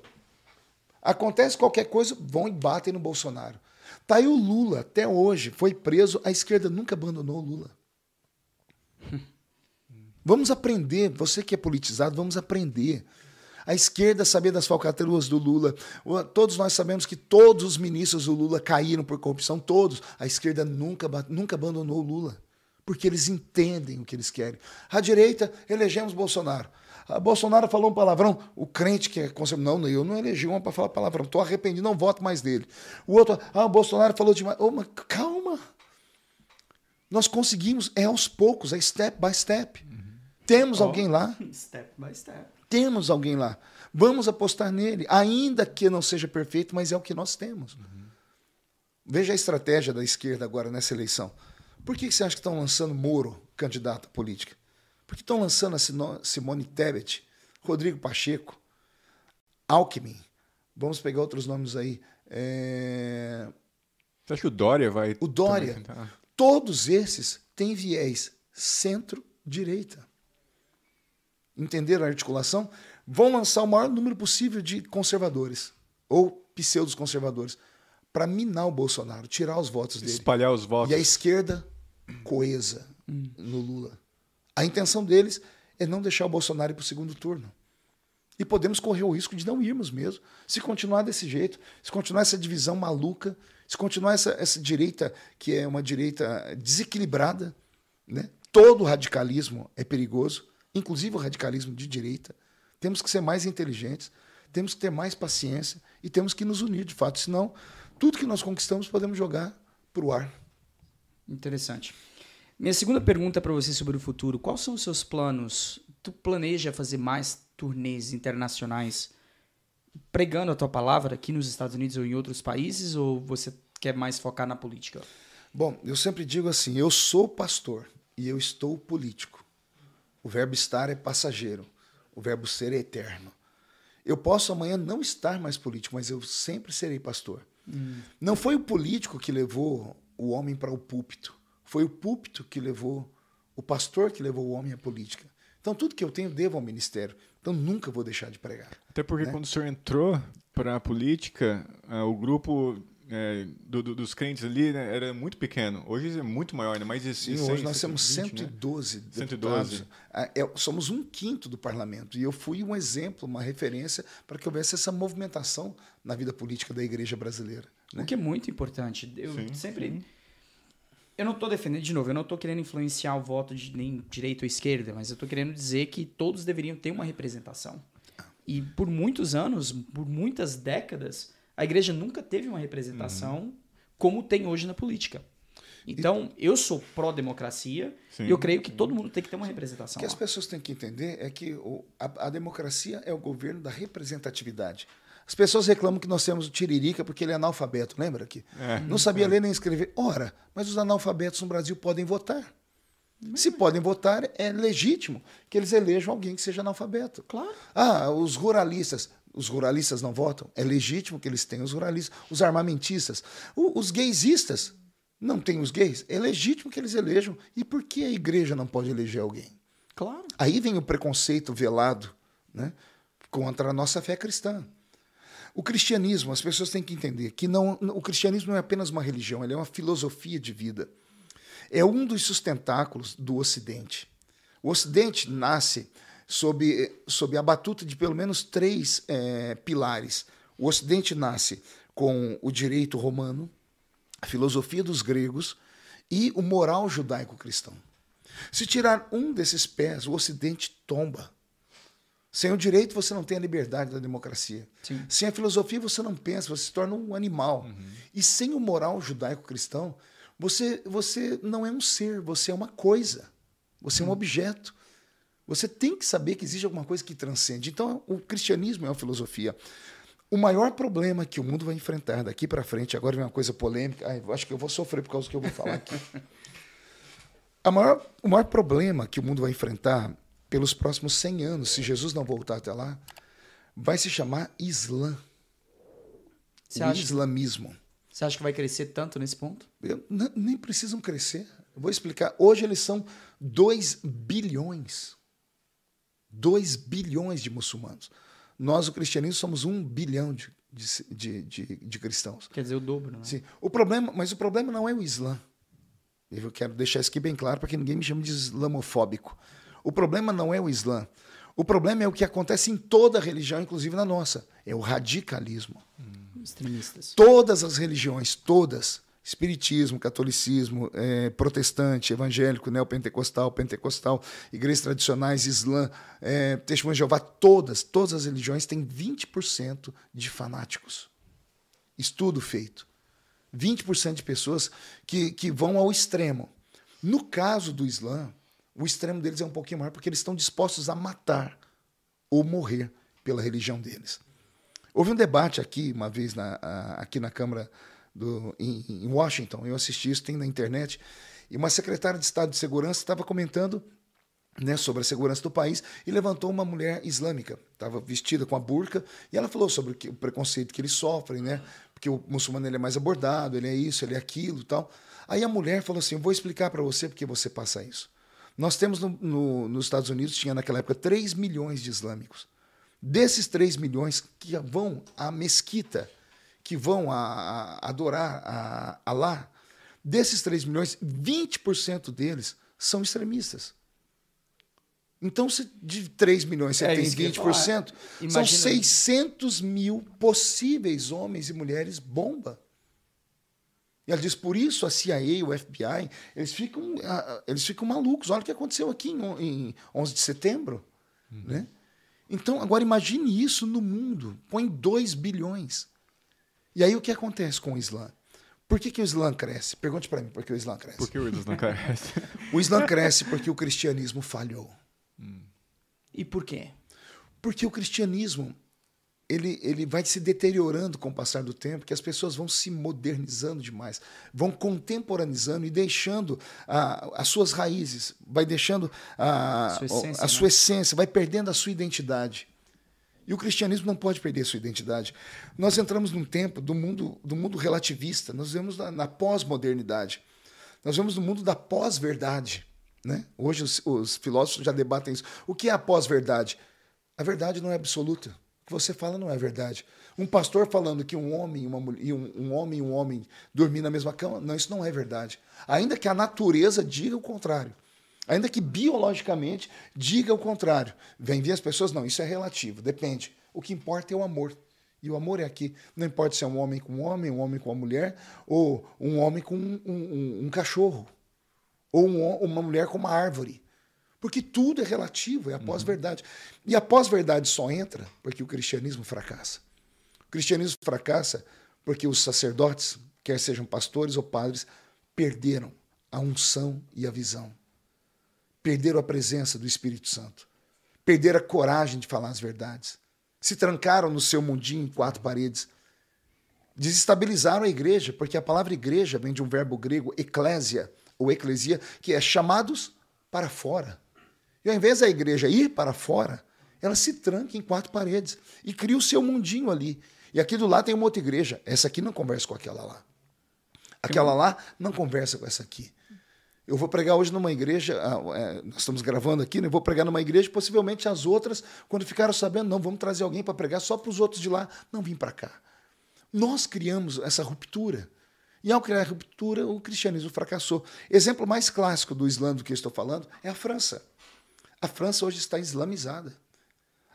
Acontece qualquer coisa, vão e batem no Bolsonaro. Tá aí o Lula, até hoje, foi preso, a esquerda nunca abandonou o Lula. Vamos aprender, você que é politizado, vamos aprender. A esquerda sabia das falcatruas do Lula. Todos nós sabemos que todos os ministros do Lula caíram por corrupção, todos. A esquerda nunca, nunca abandonou o Lula, porque eles entendem o que eles querem. A direita, elegemos Bolsonaro. A Bolsonaro falou um palavrão, o crente que é conservador, não, eu não elegi uma para falar palavrão, estou arrependido, não voto mais dele. O outro, ah, o Bolsonaro falou demais. Oh, mas calma. Nós conseguimos, é aos poucos, é step by step. Uhum. Temos oh, alguém lá. Step by step. Temos alguém lá. Vamos apostar nele, ainda que não seja perfeito, mas é o que nós temos. Uhum. Veja a estratégia da esquerda agora nessa eleição. Por que você acha que estão lançando Moro candidato à política? Por que estão lançando a Simone Tebet, Rodrigo Pacheco, Alckmin? Vamos pegar outros nomes aí. É... Você acha que o Dória vai. O Dória. Todos esses têm viés centro-direita. Entenderam a articulação? Vão lançar o maior número possível de conservadores ou pseudos conservadores para minar o Bolsonaro, tirar os votos dele. Espalhar os votos. E a esquerda coesa hum. no Lula. A intenção deles é não deixar o Bolsonaro ir para o segundo turno. E podemos correr o risco de não irmos mesmo. Se continuar desse jeito, se continuar essa divisão maluca, se continuar essa, essa direita que é uma direita desequilibrada, né? todo radicalismo é perigoso, inclusive o radicalismo de direita. Temos que ser mais inteligentes, temos que ter mais paciência e temos que nos unir de fato, senão tudo que nós conquistamos podemos jogar para o ar. Interessante. Minha segunda pergunta para você sobre o futuro: quais são os seus planos? Tu planeja fazer mais turnês internacionais pregando a tua palavra aqui nos Estados Unidos ou em outros países ou você quer mais focar na política? Bom, eu sempre digo assim: eu sou pastor e eu estou político. O verbo estar é passageiro, o verbo ser é eterno. Eu posso amanhã não estar mais político, mas eu sempre serei pastor. Hum. Não foi o político que levou o homem para o púlpito. Foi o púlpito que levou, o pastor que levou o homem à política. Então, tudo que eu tenho, devo ao ministério. Então, nunca vou deixar de pregar. Até porque, né? quando o senhor entrou para a política, uh, o grupo é, do, do, dos crentes ali né, era muito pequeno. Hoje é muito maior, né? mais de Sim, 100, hoje nós 120, temos 112 né? 112. É, somos um quinto do parlamento. E eu fui um exemplo, uma referência para que houvesse essa movimentação na vida política da igreja brasileira. Né? O que é muito importante. Eu sim, sempre. Sim eu não estou defendendo, de novo, eu não estou querendo influenciar o voto de nem direita ou esquerda, mas eu estou querendo dizer que todos deveriam ter uma representação. E por muitos anos, por muitas décadas, a igreja nunca teve uma representação uhum. como tem hoje na política. Então, e... eu sou pró-democracia e eu creio que todo mundo tem que ter uma representação. O que lá. as pessoas têm que entender é que o, a, a democracia é o governo da representatividade. As pessoas reclamam que nós temos o Tiririca porque ele é analfabeto, lembra que? É, não sabia é. ler nem escrever. Ora, mas os analfabetos no Brasil podem votar. Se podem votar, é legítimo que eles elejam alguém que seja analfabeto. Claro. Ah, os ruralistas. Os ruralistas não votam? É legítimo que eles tenham os ruralistas. Os armamentistas. O, os gaysistas. Não tem os gays? É legítimo que eles elejam. E por que a igreja não pode eleger alguém? Claro. Aí vem o preconceito velado né, contra a nossa fé cristã. O cristianismo, as pessoas têm que entender que não, o cristianismo não é apenas uma religião, ele é uma filosofia de vida. É um dos sustentáculos do Ocidente. O Ocidente nasce sob, sob a batuta de pelo menos três é, pilares. O Ocidente nasce com o direito romano, a filosofia dos gregos e o moral judaico-cristão. Se tirar um desses pés, o Ocidente tomba. Sem o direito, você não tem a liberdade da democracia. Sim. Sem a filosofia, você não pensa, você se torna um animal. Uhum. E sem o moral judaico-cristão, você, você não é um ser, você é uma coisa. Você uhum. é um objeto. Você tem que saber que existe alguma coisa que transcende. Então, o cristianismo é uma filosofia. O maior problema que o mundo vai enfrentar daqui para frente, agora vem uma coisa polêmica, ai, acho que eu vou sofrer por causa do que eu vou falar aqui. maior, o maior problema que o mundo vai enfrentar pelos próximos 100 anos, se Jesus não voltar até lá, vai se chamar Islã. Você o acha, islamismo. Você acha que vai crescer tanto nesse ponto? Eu, nem precisam crescer. Eu vou explicar. Hoje eles são 2 bilhões. 2 bilhões de muçulmanos. Nós, o cristianismo, somos um bilhão de, de, de, de cristãos. Quer dizer, o dobro, né? Sim. O problema, mas o problema não é o Islã. Eu quero deixar isso aqui bem claro para que ninguém me chame de islamofóbico. O problema não é o Islã. O problema é o que acontece em toda religião, inclusive na nossa. É o radicalismo. Hum. Extremistas. Todas as religiões, todas, espiritismo, catolicismo, é, protestante, evangélico, neopentecostal, pentecostal, igrejas tradicionais, islã, é, testemunho de Jeová, todas, todas as religiões têm 20% de fanáticos. Estudo feito. 20% de pessoas que, que vão ao extremo. No caso do Islã, o extremo deles é um pouquinho maior porque eles estão dispostos a matar ou morrer pela religião deles. Houve um debate aqui, uma vez, na, aqui na Câmara do, em, em Washington, eu assisti isso, tem na internet, e uma secretária de Estado de Segurança estava comentando né, sobre a segurança do país e levantou uma mulher islâmica, estava vestida com a burca, e ela falou sobre o, preconceito que eles sofrem, né, porque o muçulmano ele é mais abordado, ele é isso, ele é aquilo tal. Aí a mulher falou assim: vou explicar para você porque você passa isso. Nós temos no, no, nos Estados Unidos, tinha naquela época 3 milhões de islâmicos. Desses 3 milhões que vão à mesquita, que vão a, a adorar a Alá, desses 3 milhões, 20% deles são extremistas. Então, se de 3 milhões você é tem 20%, são 600 mil possíveis homens e mulheres bomba. E ela diz, por isso a CIA, o FBI, eles ficam, eles ficam malucos. Olha o que aconteceu aqui em, em 11 de setembro. Uhum. Né? Então, agora imagine isso no mundo. Põe 2 bilhões. E aí o que acontece com o Islã? Por que, que o Islã cresce? Pergunte para mim por que o Islã cresce. Por que o Islã cresce? o Islã cresce porque o cristianismo falhou. Hum. E por quê? Porque o cristianismo ele, ele vai se deteriorando com o passar do tempo, que as pessoas vão se modernizando demais, vão contemporaneizando e deixando a, as suas raízes, vai deixando a, a sua, essência, a sua né? essência, vai perdendo a sua identidade. E o cristianismo não pode perder sua identidade. Nós entramos num tempo do mundo, do mundo relativista, nós vemos na, na pós-modernidade, nós vemos no mundo da pós-verdade. Né? Hoje os, os filósofos já debatem isso. O que é a pós-verdade? A verdade não é absoluta. Que você fala não é verdade. Um pastor falando que um homem, uma mulher, um, um homem e um homem dormir na mesma cama, não, isso não é verdade. Ainda que a natureza diga o contrário. Ainda que biologicamente diga o contrário. Vem ver as pessoas, não, isso é relativo, depende. O que importa é o amor. E o amor é aqui. Não importa se é um homem com um homem, um homem com uma mulher, ou um homem com um, um, um cachorro, ou um, uma mulher com uma árvore. Porque tudo é relativo, é a pós-verdade. Uhum. E a pós-verdade só entra porque o cristianismo fracassa. O cristianismo fracassa porque os sacerdotes, quer sejam pastores ou padres, perderam a unção e a visão perderam a presença do Espírito Santo, perderam a coragem de falar as verdades, se trancaram no seu mundinho em quatro paredes, desestabilizaram a igreja, porque a palavra igreja vem de um verbo grego eclésia ou eclesia, que é chamados para fora. E ao invés da igreja ir para fora, ela se tranca em quatro paredes e cria o seu mundinho ali. E aqui do lado tem uma outra igreja. Essa aqui não conversa com aquela lá. Aquela lá não conversa com essa aqui. Eu vou pregar hoje numa igreja, ah, é, nós estamos gravando aqui, né? eu vou pregar numa igreja, possivelmente as outras, quando ficaram sabendo, não, vamos trazer alguém para pregar só para os outros de lá, não vim para cá. Nós criamos essa ruptura. E ao criar a ruptura, o cristianismo fracassou. Exemplo mais clássico do Islã do que eu estou falando é a França. A França hoje está islamizada.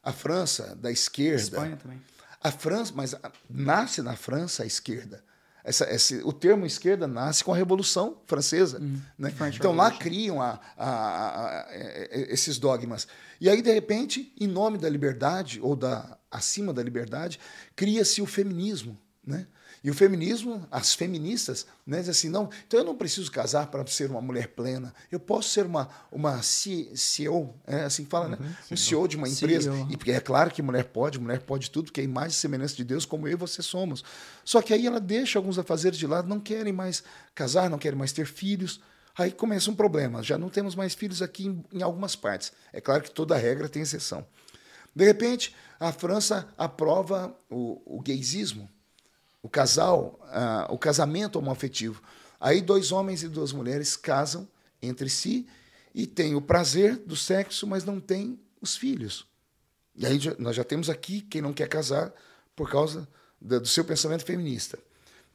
A França, da esquerda. Espanha também. A França, mas nasce na França a esquerda. Essa, esse, o termo esquerda nasce com a Revolução Francesa. Hum, né? Então lá criam a, a, a, esses dogmas. E aí, de repente, em nome da liberdade, ou da acima da liberdade, cria-se o feminismo. Né? E o feminismo, as feministas, né, dizem assim, não, então eu não preciso casar para ser uma mulher plena. Eu posso ser uma, uma CEO, é assim que fala, né? uhum, né? Um CEO de uma empresa. CEO. E é claro que mulher pode, mulher pode tudo, porque é a imagem e semelhança de Deus, como eu e você somos. Só que aí ela deixa alguns afazeres de lado, não querem mais casar, não querem mais ter filhos. Aí começa um problema. Já não temos mais filhos aqui em, em algumas partes. É claro que toda regra tem exceção. De repente, a França aprova o, o gaysismo o casal, uh, o casamento homoafetivo. Aí dois homens e duas mulheres casam entre si e têm o prazer do sexo, mas não têm os filhos. E aí nós já temos aqui quem não quer casar por causa do seu pensamento feminista.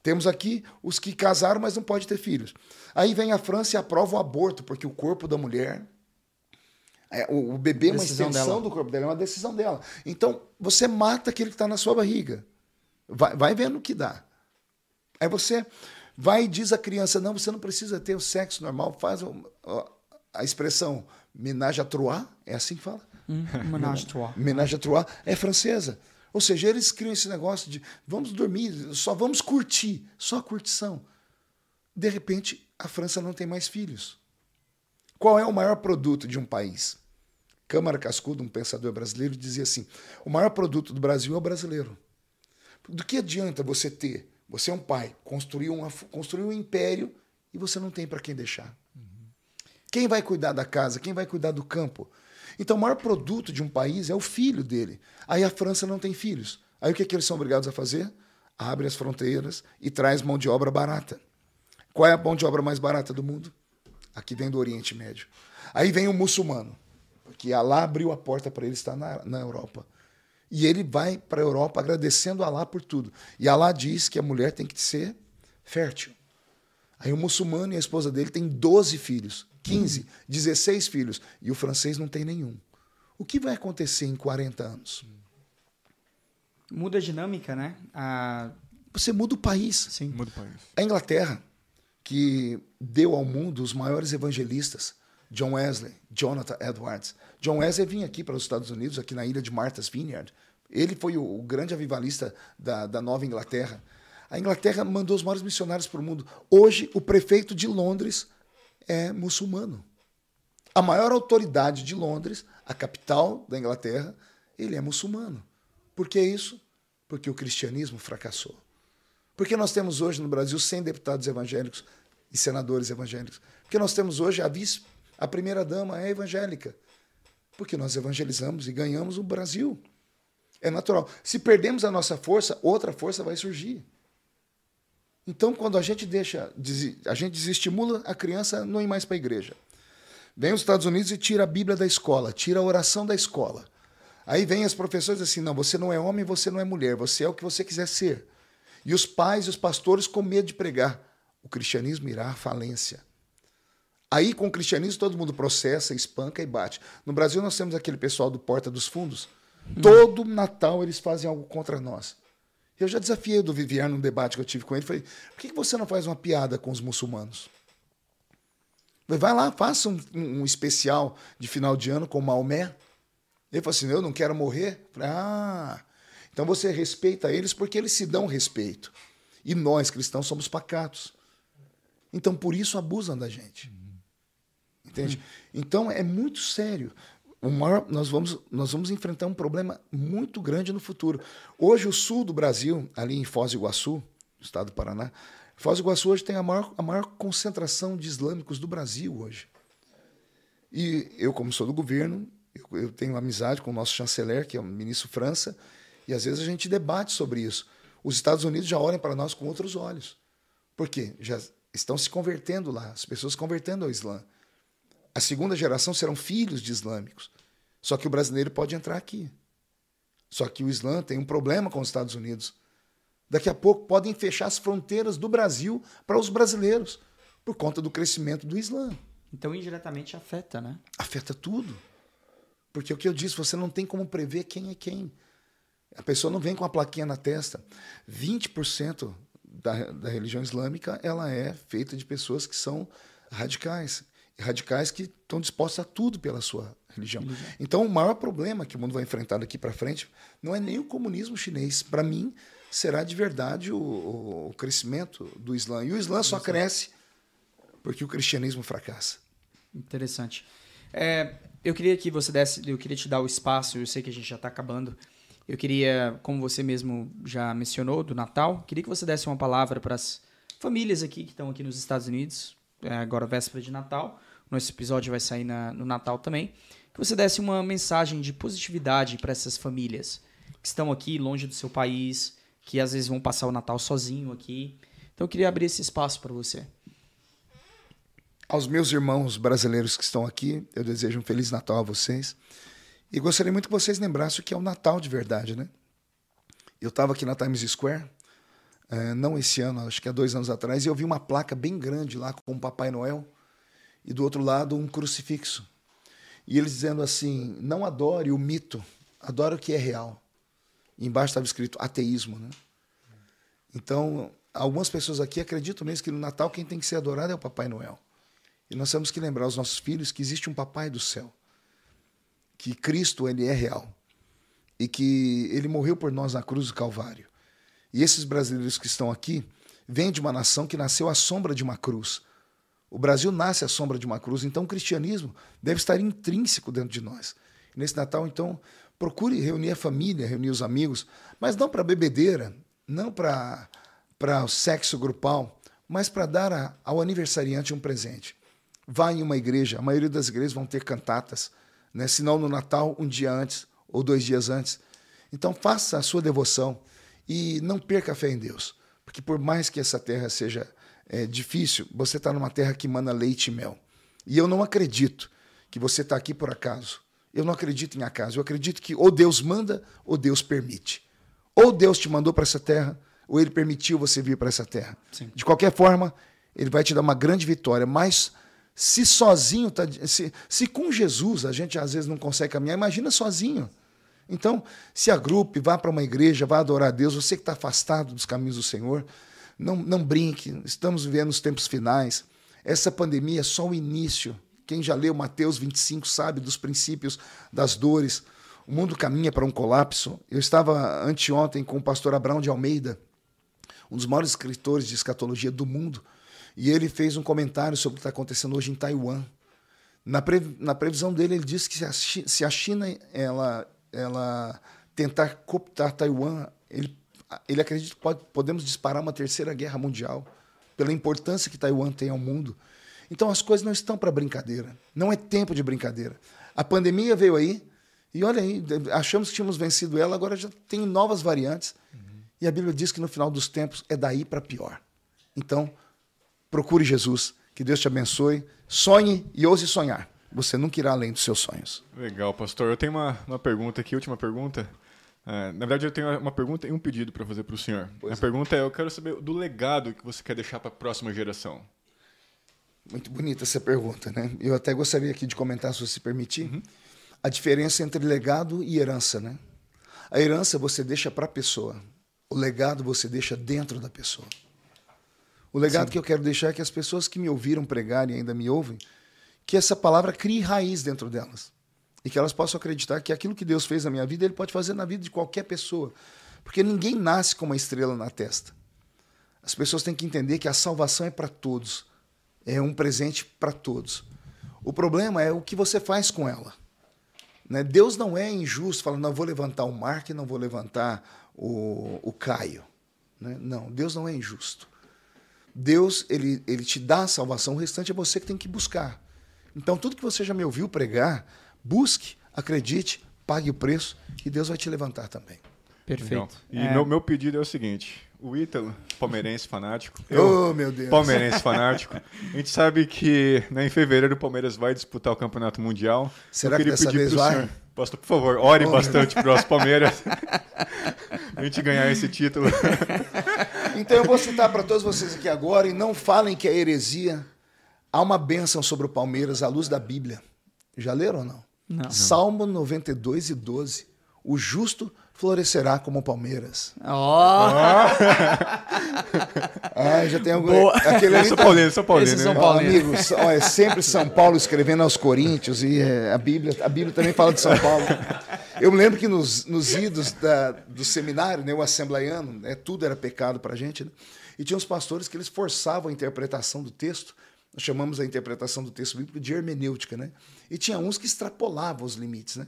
Temos aqui os que casaram, mas não pode ter filhos. Aí vem a França e aprova o aborto, porque o corpo da mulher É, o, o bebê é uma extensão dela. do corpo dela, é uma decisão dela. Então, você mata aquele que está na sua barriga. Vai, vai vendo o que dá. Aí você vai e diz à criança: não, você não precisa ter o sexo normal, faz a expressão menage à trois, é assim que fala? Hum, menage à trois. Menage à trois é francesa. Ou seja, eles criam esse negócio de vamos dormir, só vamos curtir, só curtição. De repente, a França não tem mais filhos. Qual é o maior produto de um país? Câmara Cascudo, um pensador brasileiro, dizia assim: o maior produto do Brasil é o brasileiro. Do que adianta você ter, você é um pai, construir, uma, construir um império e você não tem para quem deixar? Uhum. Quem vai cuidar da casa? Quem vai cuidar do campo? Então, o maior produto de um país é o filho dele. Aí a França não tem filhos. Aí o que, é que eles são obrigados a fazer? Abre as fronteiras e traz mão de obra barata. Qual é a mão de obra mais barata do mundo? Aqui vem do Oriente Médio. Aí vem o muçulmano, porque Alá abriu a porta para ele estar na, na Europa. E ele vai para a Europa agradecendo a Alá por tudo. E Alá diz que a mulher tem que ser fértil. Aí o muçulmano e a esposa dele têm 12 filhos. 15, 16 filhos, e o francês não tem nenhum. O que vai acontecer em 40 anos? Muda a dinâmica, né? A... Você muda o país. Sim, muda o país. A Inglaterra, que deu ao mundo os maiores evangelistas, John Wesley, Jonathan Edwards. John Wesley vinha aqui para os Estados Unidos, aqui na ilha de Martha's Vineyard. Ele foi o, o grande avivalista da, da Nova Inglaterra. A Inglaterra mandou os maiores missionários para o mundo. Hoje, o prefeito de Londres é muçulmano. A maior autoridade de Londres, a capital da Inglaterra, ele é muçulmano. Por que isso? Porque o cristianismo fracassou. Porque nós temos hoje no Brasil 100 deputados evangélicos e senadores evangélicos. Porque nós temos hoje a vice, a primeira dama é evangélica. Porque nós evangelizamos e ganhamos o Brasil. É natural. Se perdemos a nossa força, outra força vai surgir. Então, quando a gente deixa, a gente desestimula a criança não ir mais para a igreja. Vem os Estados Unidos e tira a Bíblia da escola, tira a oração da escola. Aí vem as professoras assim: não, você não é homem, você não é mulher, você é o que você quiser ser. E os pais e os pastores com medo de pregar. O cristianismo irá à falência. Aí, com o cristianismo, todo mundo processa, espanca e bate. No Brasil, nós temos aquele pessoal do Porta dos Fundos. Hum. Todo Natal eles fazem algo contra nós. Eu já desafiei o do Vivier num debate que eu tive com ele. Falei, por que você não faz uma piada com os muçulmanos? Falei, vai lá, faça um, um, especial de final de ano com Maomé. Ele falou assim: eu não quero morrer. Falei, ah, então você respeita eles porque eles se dão respeito. E nós, cristãos, somos pacatos. Então por isso abusam da gente. Entende? Então é muito sério o maior, nós, vamos, nós vamos enfrentar um problema muito grande no futuro. Hoje, o sul do Brasil, ali em Foz do Iguaçu, estado do Paraná, Foz do Iguaçu hoje tem a maior, a maior concentração de islâmicos do Brasil hoje. E eu, como sou do governo, eu, eu tenho amizade com o nosso chanceler, que é o ministro França, e às vezes a gente debate sobre isso. Os Estados Unidos já olham para nós com outros olhos. Por quê? Já estão se convertendo lá, as pessoas se convertendo ao Islã. A segunda geração serão filhos de islâmicos. Só que o brasileiro pode entrar aqui. Só que o Islã tem um problema com os Estados Unidos. Daqui a pouco podem fechar as fronteiras do Brasil para os brasileiros, por conta do crescimento do Islã. Então, indiretamente afeta, né? Afeta tudo. Porque o que eu disse, você não tem como prever quem é quem. A pessoa não vem com a plaquinha na testa. 20% da, da religião islâmica ela é feita de pessoas que são radicais radicais que estão dispostos a tudo pela sua religião. religião. Então, o maior problema que o mundo vai enfrentar daqui para frente não é nem o comunismo chinês. Para mim, será de verdade o, o, crescimento do Islã. E o Islã só cresce porque o cristianismo fracassa. Interessante. É, eu queria que você desse, eu queria te dar o espaço. Eu sei que a gente já está acabando. Eu queria, como você mesmo já mencionou, do Natal, queria que você desse uma palavra para as famílias aqui que estão aqui nos Estados Unidos, é agora véspera de Natal. Nosso episódio vai sair na, no Natal também. Que você desse uma mensagem de positividade para essas famílias que estão aqui longe do seu país, que às vezes vão passar o Natal sozinho aqui. Então eu queria abrir esse espaço para você. Aos meus irmãos brasileiros que estão aqui, eu desejo um feliz Natal a vocês. E gostaria muito que vocês lembrassem o que é o Natal de verdade, né? Eu estava aqui na Times Square é, não esse ano, acho que há dois anos atrás, e eu vi uma placa bem grande lá com o Papai Noel e do outro lado um crucifixo. E eles dizendo assim: não adore o mito, adore o que é real. E embaixo estava escrito ateísmo, né? Então, algumas pessoas aqui acreditam mesmo que no Natal quem tem que ser adorado é o Papai Noel. E nós temos que lembrar aos nossos filhos que existe um Papai do céu, que Cristo ele é real e que ele morreu por nós na cruz do Calvário. E esses brasileiros que estão aqui vêm de uma nação que nasceu à sombra de uma cruz. O Brasil nasce à sombra de uma cruz, então o cristianismo deve estar intrínseco dentro de nós. Nesse Natal, então, procure reunir a família, reunir os amigos, mas não para bebedeira, não para o sexo grupal, mas para dar a, ao aniversariante um presente. Vá em uma igreja, a maioria das igrejas vão ter cantatas, né? se não no Natal, um dia antes ou dois dias antes. Então faça a sua devoção e não perca a fé em Deus, porque por mais que essa terra seja é, difícil, você está numa terra que mana leite e mel. E eu não acredito que você está aqui por acaso. Eu não acredito em acaso. Eu acredito que ou Deus manda ou Deus permite. Ou Deus te mandou para essa terra, ou Ele permitiu você vir para essa terra. Sim. De qualquer forma, Ele vai te dar uma grande vitória. Mas se sozinho, tá, se, se com Jesus a gente às vezes não consegue caminhar, imagina sozinho. Então, se agrupe, vá para uma igreja, vá adorar a Deus. Você que está afastado dos caminhos do Senhor, não, não brinque, estamos vivendo os tempos finais. Essa pandemia é só o início. Quem já leu Mateus 25 sabe dos princípios das dores. O mundo caminha para um colapso. Eu estava anteontem com o pastor Abraão de Almeida, um dos maiores escritores de escatologia do mundo, e ele fez um comentário sobre o que está acontecendo hoje em Taiwan. Na, pre, na previsão dele, ele disse que se a China ela, ela tentar cooptar Taiwan, ele ele acredita que pode, podemos disparar uma terceira guerra mundial pela importância que Taiwan tem ao mundo. Então as coisas não estão para brincadeira. Não é tempo de brincadeira. A pandemia veio aí e olha aí, achamos que tínhamos vencido ela, agora já tem novas variantes. Uhum. E a Bíblia diz que no final dos tempos é daí para pior. Então, procure Jesus. Que Deus te abençoe. Sonhe e ouse sonhar. Você nunca irá além dos seus sonhos. Legal, pastor. Eu tenho uma, uma pergunta aqui, última pergunta. É, na verdade, eu tenho uma pergunta e um pedido para fazer para o senhor. Pois a é. pergunta é: eu quero saber do legado que você quer deixar para a próxima geração. Muito bonita essa pergunta, né? Eu até gostaria aqui de comentar, se você permitir, uhum. a diferença entre legado e herança, né? A herança você deixa para a pessoa, o legado você deixa dentro da pessoa. O legado Sim. que eu quero deixar é que as pessoas que me ouviram pregar e ainda me ouvem, que essa palavra crie raiz dentro delas e que elas possam acreditar que aquilo que Deus fez na minha vida, Ele pode fazer na vida de qualquer pessoa. Porque ninguém nasce com uma estrela na testa. As pessoas têm que entender que a salvação é para todos, é um presente para todos. O problema é o que você faz com ela. Né? Deus não é injusto, falando, não vou levantar o Mark não vou levantar o, o Caio. Né? Não, Deus não é injusto. Deus, ele, ele te dá a salvação, o restante é você que tem que buscar. Então, tudo que você já me ouviu pregar, Busque, acredite, pague o preço e Deus vai te levantar também. Perfeito. E é... meu, meu pedido é o seguinte: o Ítalo, palmeirense fanático. Eu, oh, meu Deus. Palmeirense fanático. A gente sabe que né, em fevereiro o Palmeiras vai disputar o Campeonato Mundial. Será que dessa vez vai? Senhor, pastor, por favor, ore oh, bastante para o nosso Palmeiras. a gente ganhar esse título. então eu vou citar para todos vocês aqui agora e não falem que é heresia. Há uma bênção sobre o Palmeiras à luz da Bíblia. Já leram ou não? Não. Salmo 92 e 12. O justo florescerá como palmeiras. Ó! Oh. ah, já tem algum. Boa. Aquele ali São tá... Paulino, São Paulino. São Paulino. Oh, amigo, ó, é sempre São Paulo escrevendo aos Coríntios e é, a Bíblia, a Bíblia também fala de São Paulo. Eu me lembro que nos, nos idos da, do seminário, né, o assembleiano, né, tudo era pecado para a gente, né? e tinha uns pastores que eles forçavam a interpretação do texto nós chamamos a interpretação do texto bíblico de hermenêutica, né? E tinha uns que extrapolavam os limites, né?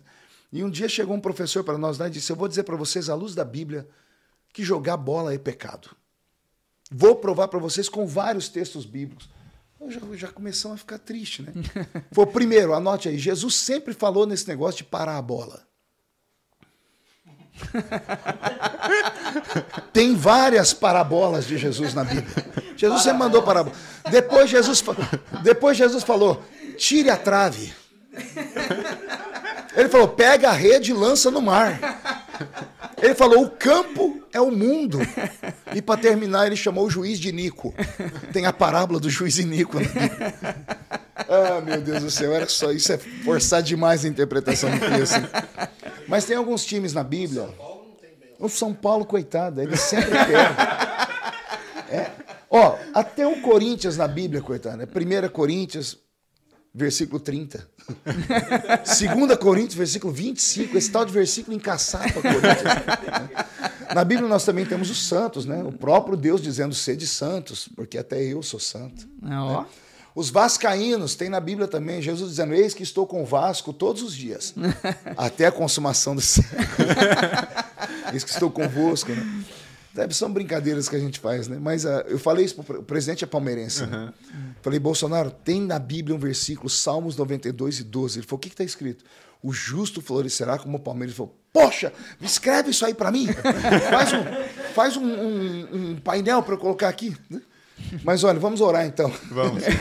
E um dia chegou um professor para nós lá e disse: Eu vou dizer para vocês, à luz da Bíblia, que jogar bola é pecado. Vou provar para vocês com vários textos bíblicos. Eu já, já começamos a ficar triste, né? Foi primeiro, anote aí: Jesus sempre falou nesse negócio de parar a bola. Tem várias parabolas de Jesus na Bíblia. Jesus sempre mandou parabola. Depois Jesus, depois Jesus falou: tire a trave. Ele falou: pega a rede e lança no mar. Ele falou: o campo é o mundo. E para terminar, ele chamou o juiz de Nico. Tem a parábola do juiz Nico. Ah, meu Deus do céu, era só isso. É forçar demais a interpretação do texto. Mas tem alguns times na Bíblia. O São Paulo, coitado, ele sempre perde. É. Ó, até o Corinthians na Bíblia, coitado. É 1 Coríntios, versículo 30. 2 Coríntios, versículo 25. Esse tal de versículo encaçapa Coríntios. Na Bíblia nós também temos os santos, né? O próprio Deus dizendo sede santos, porque até eu sou santo. É, ó. Né? Os vascaínos, tem na Bíblia também, Jesus dizendo, eis que estou com o Vasco todos os dias, até a consumação do século. eis que estou convosco, né? São brincadeiras que a gente faz, né? Mas uh, eu falei isso para o presidente é palmeirense. Uhum. Né? Falei, Bolsonaro, tem na Bíblia um versículo, Salmos 92 e 12. Ele falou, o que está escrito? O justo florescerá como o palmeiras. Ele falou, poxa, escreve isso aí para mim. faz um, faz um, um, um painel para eu colocar aqui. Né? Mas olha, vamos orar então. Vamos.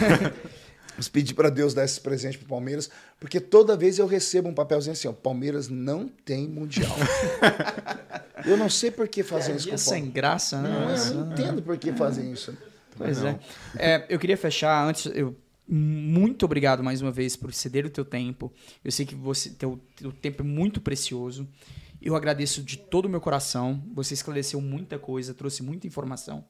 Vamos pedir para Deus dar esse presente para o Palmeiras, porque toda vez eu recebo um papelzinho assim: ó, Palmeiras não tem mundial. eu não sei por que fazem é, isso com o sem graça, né? Não, eu não entendo por que fazem isso. Pois é. é. Eu queria fechar antes. Eu, muito obrigado mais uma vez por ceder o teu tempo. Eu sei que você teu, teu tempo é muito precioso. Eu agradeço de todo o meu coração. Você esclareceu muita coisa, trouxe muita informação.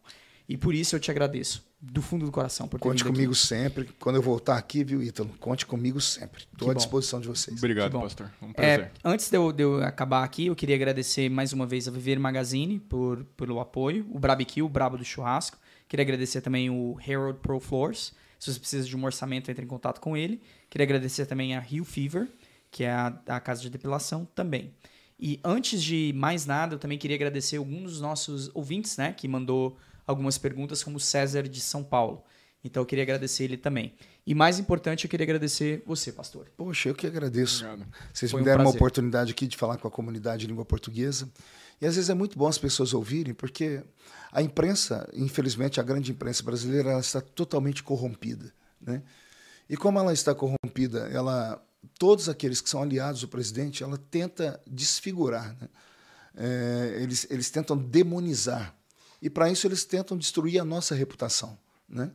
E por isso eu te agradeço, do fundo do coração. Por conte comigo aqui. sempre. Quando eu voltar aqui, viu, Ítalo? Conte comigo sempre. Estou à disposição de vocês. Obrigado, pastor. Um prazer. É, antes de eu, de eu, acabar aqui, eu queria agradecer mais uma vez a Viver Magazine por, pelo apoio, o Barbecue, o Brabo do Churrasco. Queria agradecer também o Harold Pro Floors. Se você precisa de um orçamento, entre em contato com ele. Queria agradecer também a Rio Fever, que é a, a casa de depilação também. E antes de mais nada, eu também queria agradecer alguns dos nossos ouvintes, né, que mandou algumas perguntas, como o César de São Paulo. Então eu queria agradecer ele também. E mais importante, eu queria agradecer você, pastor. Poxa, eu que agradeço. Obrigado. Vocês Foi me deram um uma oportunidade aqui de falar com a comunidade de língua portuguesa. E às vezes é muito bom as pessoas ouvirem, porque a imprensa, infelizmente, a grande imprensa brasileira, ela está totalmente corrompida. Né? E como ela está corrompida, ela, todos aqueles que são aliados do presidente, ela tenta desfigurar. Né? É, eles, eles tentam demonizar e para isso eles tentam destruir a nossa reputação. Né?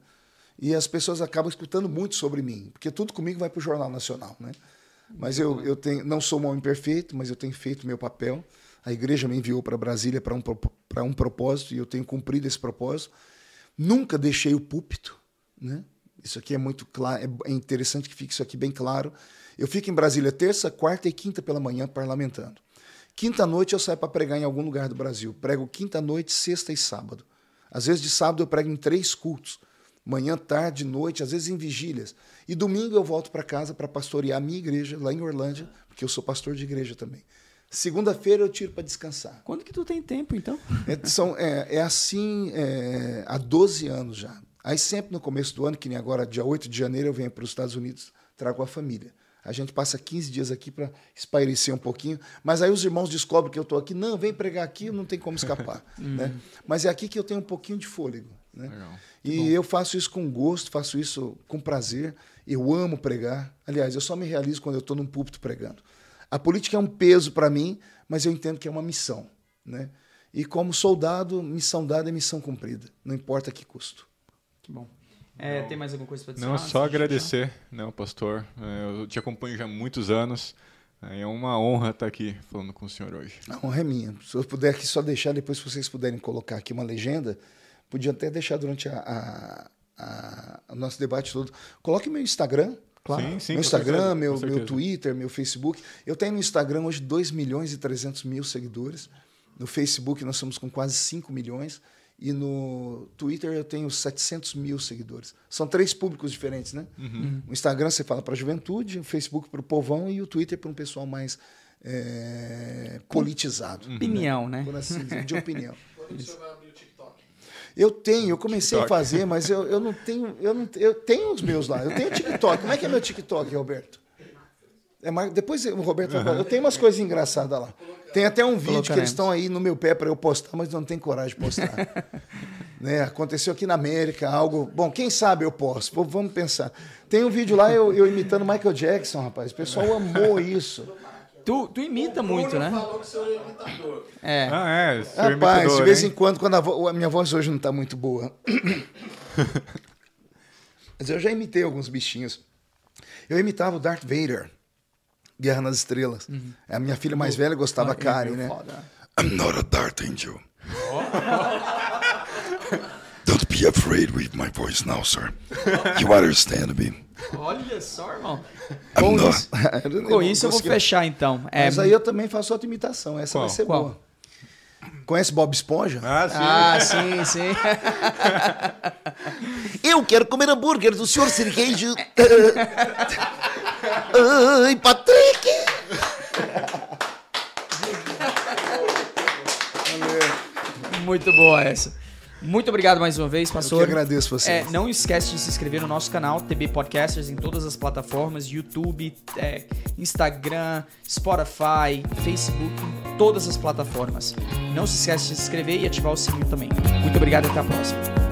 E as pessoas acabam escutando muito sobre mim, porque tudo comigo vai para o Jornal Nacional. Né? Mas eu, eu tenho, não sou um homem perfeito, mas eu tenho feito meu papel. A igreja me enviou para Brasília para um, um propósito e eu tenho cumprido esse propósito. Nunca deixei o púlpito. Né? Isso aqui é muito claro, é interessante que fique isso aqui bem claro. Eu fico em Brasília terça, quarta e quinta pela manhã parlamentando. Quinta noite eu saio para pregar em algum lugar do Brasil. Prego quinta noite, sexta e sábado. Às vezes de sábado eu prego em três cultos. Manhã, tarde, noite, às vezes em vigílias. E domingo eu volto para casa para pastorear a minha igreja lá em Orlândia, porque eu sou pastor de igreja também. Segunda-feira eu tiro para descansar. Quando que tu tem tempo, então? É, são, é, é assim é, há 12 anos já. Aí sempre no começo do ano, que nem agora, dia 8 de janeiro, eu venho para os Estados Unidos, trago a família. A gente passa 15 dias aqui para espairecer um pouquinho, mas aí os irmãos descobrem que eu estou aqui. Não, vem pregar aqui, não tem como escapar. né? Mas é aqui que eu tenho um pouquinho de fôlego. Né? E bom. eu faço isso com gosto, faço isso com prazer. Eu amo pregar. Aliás, eu só me realizo quando eu estou num púlpito pregando. A política é um peso para mim, mas eu entendo que é uma missão. Né? E como soldado, missão dada é missão cumprida, não importa que custo. Que bom. É, tem mais alguma coisa para dizer? Não, só agradecer, não, pastor. É, eu te acompanho já há muitos anos. É uma honra estar aqui falando com o senhor hoje. A honra é minha. Se eu puder aqui só deixar, depois se vocês puderem colocar aqui uma legenda, podia até deixar durante a, a, a, o nosso debate todo. Coloque meu Instagram, Claro. Sim, sim, meu Instagram, certeza, meu, meu Twitter, meu Facebook. Eu tenho no Instagram hoje 2 milhões e 300 mil seguidores. No Facebook nós somos com quase 5 milhões. E no Twitter eu tenho 700 mil seguidores. São três públicos diferentes, né? Uhum. O Instagram você fala para a juventude, o Facebook para o povão e o Twitter para um pessoal mais é, politizado. Uhum. Opinião, né? Por assim dizer, de opinião. Eu tenho, eu comecei TikTok. a fazer, mas eu, eu não tenho, eu não eu tenho os meus lá. Eu tenho TikTok. Como é que é meu TikTok, Roberto? É, mas depois o Roberto uhum. eu tenho umas coisas engraçadas lá. Tem até um vídeo que eles estão aí no meu pé para eu postar, mas não tenho coragem de postar. né? Aconteceu aqui na América algo. Bom, quem sabe eu posso. Vamos pensar. Tem um vídeo lá eu, eu imitando Michael Jackson, rapaz. O pessoal amou isso. Tu, tu imita muito, né? falou que você é imitador. É. Ah, é. Rapaz, imitador, de vez hein? em quando, quando a, a, minha voz hoje não está muito boa. Mas eu já imitei alguns bichinhos. Eu imitava o Darth Vader, Guerra nas Estrelas. Uhum. A minha filha mais velha gostava, Ah, Karen, é, né? foda. I'm not a Darth Angel. Don't be afraid with my voice now, sir. You understand me. Olha só, irmão. I'm Com not- isso, com isso eu vou fechar então. É, Mas aí eu também faço outra imitação. Essa Qual? vai ser Qual? boa. Conhece Bob Esponja? Ah, sim. Ah, sim, sim. Eu quero comer hambúrguer do senhor Sirqueijo. Ai, Patrick! Muito boa essa. Muito obrigado mais uma vez, pastor. Eu que agradeço vocês. É, não esquece de se inscrever no nosso canal, TB Podcasters, em todas as plataformas, YouTube, é, Instagram, Spotify, Facebook, em todas as plataformas. Não se esquece de se inscrever e ativar o sininho também. Muito obrigado e até a próxima.